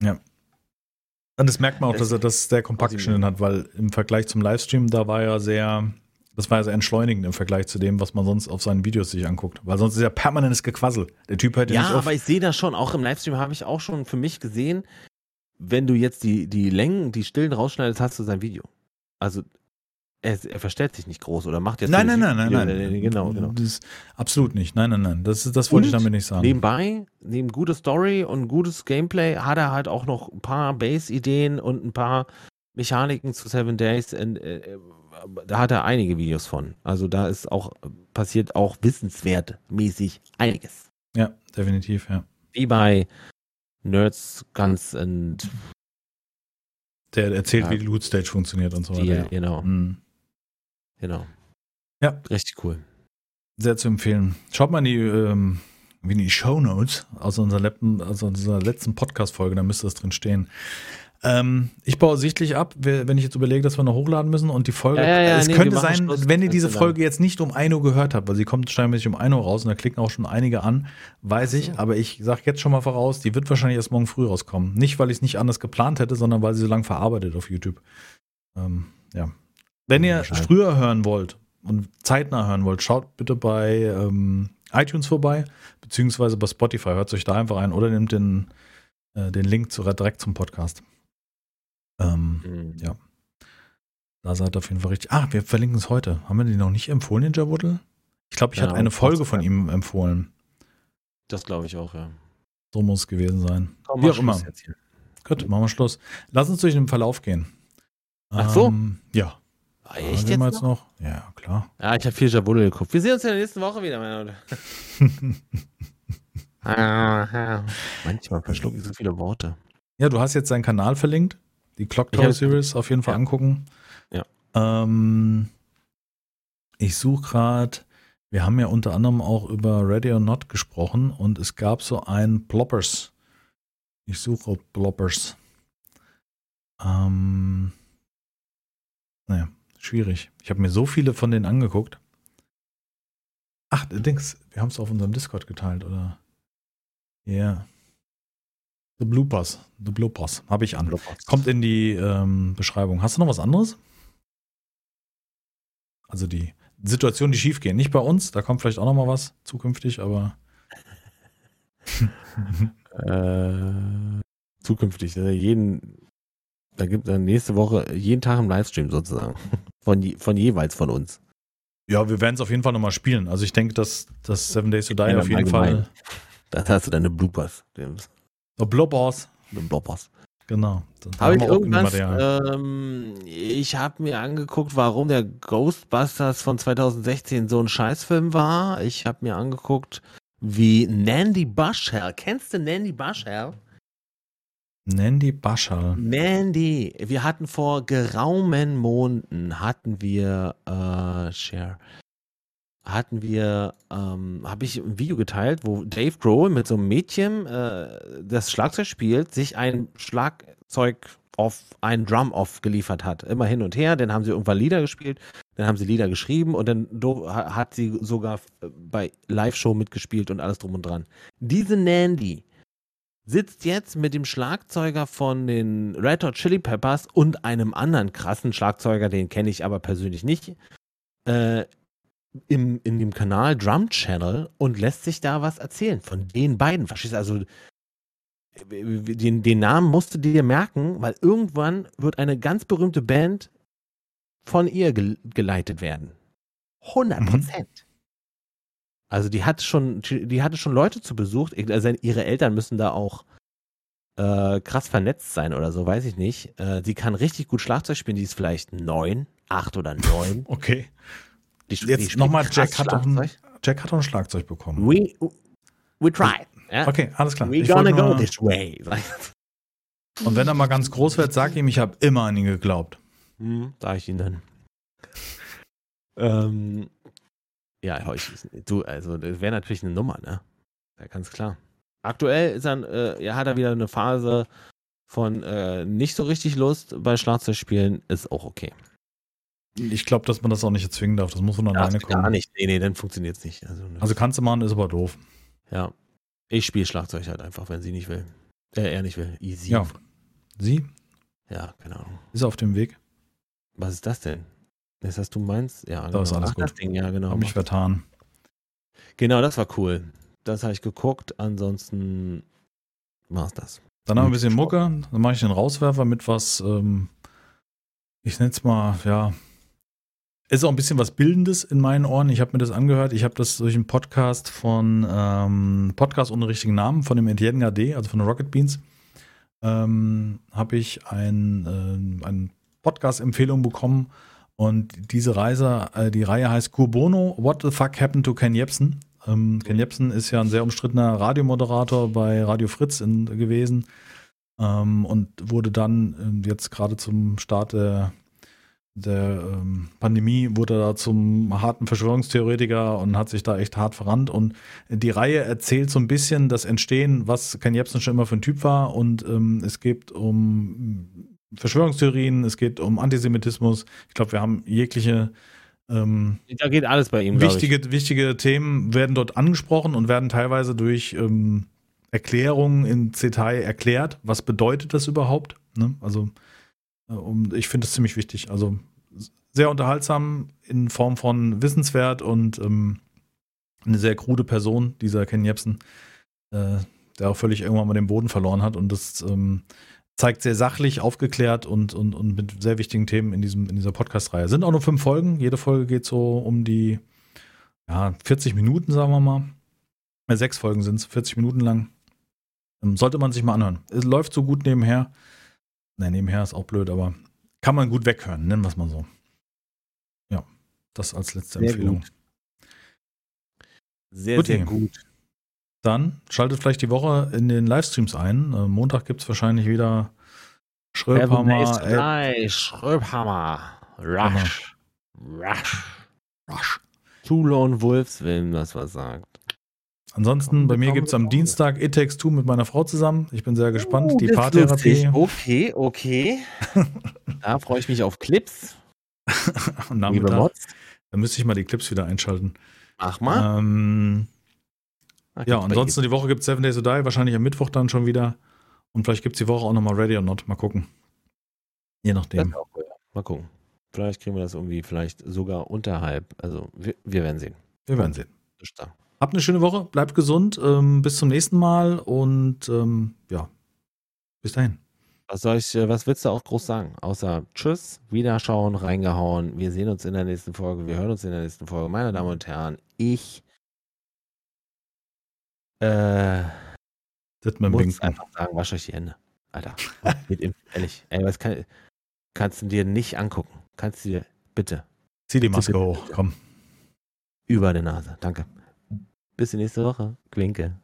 und das merkt man auch, dass er das sehr kompakt geschnitten hat, weil im Vergleich zum Livestream, da war er sehr, das war ja sehr entschleunigend im Vergleich zu dem, was man sonst auf seinen Videos sich anguckt. Weil sonst ist ja permanentes Gequassel. Der Typ hört ja, Ja, nicht auf. aber ich sehe das schon, auch im Livestream habe ich auch schon für mich gesehen, wenn du jetzt die, die Längen, die Stillen rausschneidest, hast du sein Video. Also er, er verstellt sich nicht groß oder macht jetzt Nein, nein, ein nein, nein, Video, nein. Genau, genau. Das absolut nicht. Nein, nein, nein. Das, das wollte ich Und damit nicht sagen. Nebenbei, neben gute Story und gutes Gameplay, hat er halt auch noch ein paar Base-Ideen und ein paar Mechaniken zu Seven Days. Und, äh, da hat er einige Videos von. Also da ist auch passiert auch wissenswertmäßig einiges. Ja, definitiv, ja. Wie bei Nerds, Guns und Der erzählt, Ja. wie die Loot Stage funktioniert und so die, weiter. genau, Mhm. genau. Ja. Richtig cool. Sehr zu empfehlen. Schaut mal in die, ähm, wie in die Show Notes aus unserer, letzten, aus unserer letzten Podcast-Folge, da müsste das drin stehen. Ähm, ich baue sichtlich ab, we- wenn ich jetzt überlege, dass wir noch hochladen müssen und die Folge. Ja, ja, ja, es nee, könnte sein, Schluss. wenn ihr diese Folge jetzt nicht um 1 Uhr gehört habt, weil sie kommt steinmäßig um 1 Uhr raus und da klicken auch schon einige an, weiß ich, aber ich sage jetzt schon mal voraus, die wird wahrscheinlich erst morgen früh rauskommen. Nicht, weil ich es nicht anders geplant hätte, sondern weil sie so lange verarbeitet auf YouTube. Ähm, ja. Wenn ihr Wahrscheinlich. früher hören wollt und zeitnah hören wollt, schaut bitte bei ähm, iTunes vorbei, beziehungsweise bei Spotify. Hört euch da einfach ein oder nehmt den, äh, den Link zu, direkt zum Podcast. Ähm, mhm. Ja. Da seid ihr auf jeden Fall richtig. Ah, wir verlinken es heute. Haben wir den noch nicht empfohlen, den Jawuddle? Ich glaube, ich ja, hatte eine Folge von ihm empfohlen. Das glaube ich auch, ja. So muss es gewesen sein. Komm, Wie auch immer. Gut, machen wir Schluss. Lass uns durch den Verlauf gehen. Ach so? Ähm, ja. Ah, echt jetzt, jetzt noch? noch? Ja, klar. Ja, ich habe viel Jabule geguckt. Wir sehen uns in der nächsten Woche wieder, meine Manchmal verschlucken so viele Worte. Ja, du hast jetzt seinen Kanal verlinkt. Die Clock Tower Series auf jeden Fall ja. angucken. Ja. Ähm, ich suche gerade, wir haben ja unter anderem auch über Ready or Not gesprochen und es gab so ein Bloppers. Ich suche Bloppers. Ähm, naja, schwierig. Ich habe mir so viele von denen angeguckt. Ach, Dings, wir haben es auf unserem Discord geteilt, oder? Ja. Yeah. The Bloopers. The Bloopers. Habe ich an. Bloopers. Kommt in die ähm, Beschreibung. Hast du noch was anderes? Also die Situationen, die schief gehen. Nicht bei uns, da kommt vielleicht auch noch mal was zukünftig, aber. äh, zukünftig. Also jeden, da gibt es nächste Woche jeden Tag im Livestream sozusagen. Von, von jeweils von uns. Ja, wir werden es auf jeden Fall nochmal spielen. Also ich denke, dass das Seven Days to Die auf jeden Fall. Da hast du deine Bloopers. So Bloopers. Bloopers. Genau. Habe ich irgendwas, ähm, ich habe mir angeguckt, warum der Ghostbusters von 2016 so ein Scheißfilm war. Ich habe mir angeguckt, wie Nandy Bushell, kennst du Nandy Bushell? Nandy Bushell. Nandy, wir hatten vor geraumen Monaten, hatten wir, äh, Share, hatten wir, ähm, habe ich ein Video geteilt, wo Dave Grohl mit so einem Mädchen äh, das Schlagzeug spielt, sich ein Schlagzeug auf ein Drum-Off geliefert hat. Immer hin und her, dann haben sie irgendwann Lieder gespielt, dann haben sie Lieder geschrieben und dann hat sie sogar bei Live-Show mitgespielt und alles drum und dran. Diese Nandy sitzt jetzt mit dem Schlagzeuger von den Red Hot Chili Peppers und einem anderen krassen Schlagzeuger, den kenne ich aber persönlich nicht, äh, im, in dem Kanal Drum Channel und lässt sich da was erzählen von den beiden. Verstehst du? Also den, den Namen musst du dir merken, weil irgendwann wird eine ganz berühmte Band von ihr ge geleitet werden. 100 mhm. Prozent. Mhm. Also die hat schon, die hatte schon Leute zu Besuch. Also ihre Eltern müssen da auch äh, krass vernetzt sein oder so, weiß ich nicht. Äh, die kann richtig gut Schlagzeug spielen. Die ist vielleicht neun, acht oder neun. Okay. Die, Jetzt nochmal, Jack hat, doch ein, Jack hat doch ein Schlagzeug bekommen. We, we tried. Ja? Okay, alles klar. We ich gonna go this way. Und wenn er mal ganz groß wird, sag ihm, ich habe immer an ihn geglaubt. Hm, sag ich ihn dann. ähm, ja, ich, du, also das wäre natürlich eine Nummer, ne? Ja, ganz klar. Aktuell ist er, äh, ja, hat er wieder eine Phase von äh, nicht so richtig Lust bei Schlagzeugspielen, ist auch okay. Ich glaube, dass man das auch nicht erzwingen darf. Das muss von alleine kommen. Gar nicht. Nee, nee, dann funktioniert es nicht. Also, also kannst du machen, ist aber doof. Ja. Ich spiele Schlagzeug halt einfach, wenn sie nicht will. Äh, er nicht will. Easy. Ja. Sie? Ja, keine Ahnung. Ist auf dem Weg. Was ist das denn? Das, was du meinst? Ja, das genau. ist alles Ach, gut. Das Ding, ja, genau. Hab mich vertan. Genau, das war cool. Das habe ich geguckt. Ansonsten war es das. Dann haben wir ein bisschen Mucke. Dann mache ich den Rauswerfer mit was, ähm, ich nenne es mal, ja, ist auch ein bisschen was Bildendes in meinen Ohren. Ich habe mir das angehört. Ich habe das durch einen Podcast von ähm, Podcast ohne richtigen Namen von dem Etienne Gade, also von den Rocket Beans, ähm, habe ich ein, äh, eine Podcast-Empfehlung bekommen. Und diese Reise, äh, die Reihe heißt Kurbono, What the fuck happened to Ken Jebsen? Ähm, Ken Jebsen ist ja ein sehr umstrittener Radiomoderator bei Radio Fritz in, gewesen ähm, und wurde dann äh, jetzt gerade zum Start der der ähm, Pandemie wurde er da zum harten Verschwörungstheoretiker und hat sich da echt hart verrannt. Und die Reihe erzählt so ein bisschen das Entstehen, was Ken Jebsen schon immer für ein Typ war. Und ähm, es geht um Verschwörungstheorien, es geht um Antisemitismus. Ich glaube, wir haben jegliche ähm, da geht alles bei ihm. Wichtige, wichtige Themen werden dort angesprochen und werden teilweise durch ähm, Erklärungen in Detail erklärt. Was bedeutet das überhaupt? Ne? Also und ich finde es ziemlich wichtig. Also sehr unterhaltsam in Form von Wissenswert und ähm, eine sehr krude Person, dieser Ken Jebsen, äh, der auch völlig irgendwann mal den Boden verloren hat. Und das ähm, zeigt sehr sachlich, aufgeklärt und, und, und mit sehr wichtigen Themen in, diesem, in dieser Podcast-Reihe. Sind auch nur fünf Folgen. Jede Folge geht so um die ja, 40 Minuten, sagen wir mal. Äh, sechs Folgen sind es, 40 Minuten lang. Ähm, sollte man sich mal anhören. Es läuft so gut nebenher. Ne, nebenher ist auch blöd, aber kann man gut weghören, nennen wir es mal so. Ja, das als letzte sehr Empfehlung. Gut. Sehr, gut, sehr gut. Dann schaltet vielleicht die Woche in den Livestreams ein. Äh, Montag gibt es wahrscheinlich wieder Schröphammer. Äh, Schröphammer. Rush. Rush. Rush. Lone Wolves, wenn das was sagt. Ansonsten, bei mir gibt es am Dienstag It Takes Two mit meiner Frau zusammen. Ich bin sehr gespannt. Oh, die Paartherapie. Okay, okay. da freue ich mich auf Clips. Nachmittag. Da müsste ich mal die Clips wieder einschalten. Mach mal. Ähm, Ach, ja, ansonsten die Woche gibt es Seven Days to Die, wahrscheinlich am Mittwoch dann schon wieder. Und vielleicht gibt es die Woche auch nochmal Ready or Not. Mal gucken. Je nachdem. Mal gucken. Vielleicht kriegen wir das irgendwie vielleicht sogar unterhalb. Also wir, wir werden sehen. Wir werden sehen. Habt eine schöne Woche, bleibt gesund, ähm, bis zum nächsten Mal und ähm, ja, bis dahin. Was soll ich, äh, was willst du auch groß sagen? Außer Tschüss, Wiederschauen, reingehauen. Wir sehen uns in der nächsten Folge, wir hören uns in der nächsten Folge. Meine Damen und Herren, ich äh, das muss einfach sagen, wasch euch die Hände. Alter, mit ihm, ehrlich. Ey, was kann, kannst du dir nicht angucken? Kannst du dir, bitte. Zieh die Maske bitte, hoch, komm. Über die Nase, danke. Bis die nächste Woche. Quinke.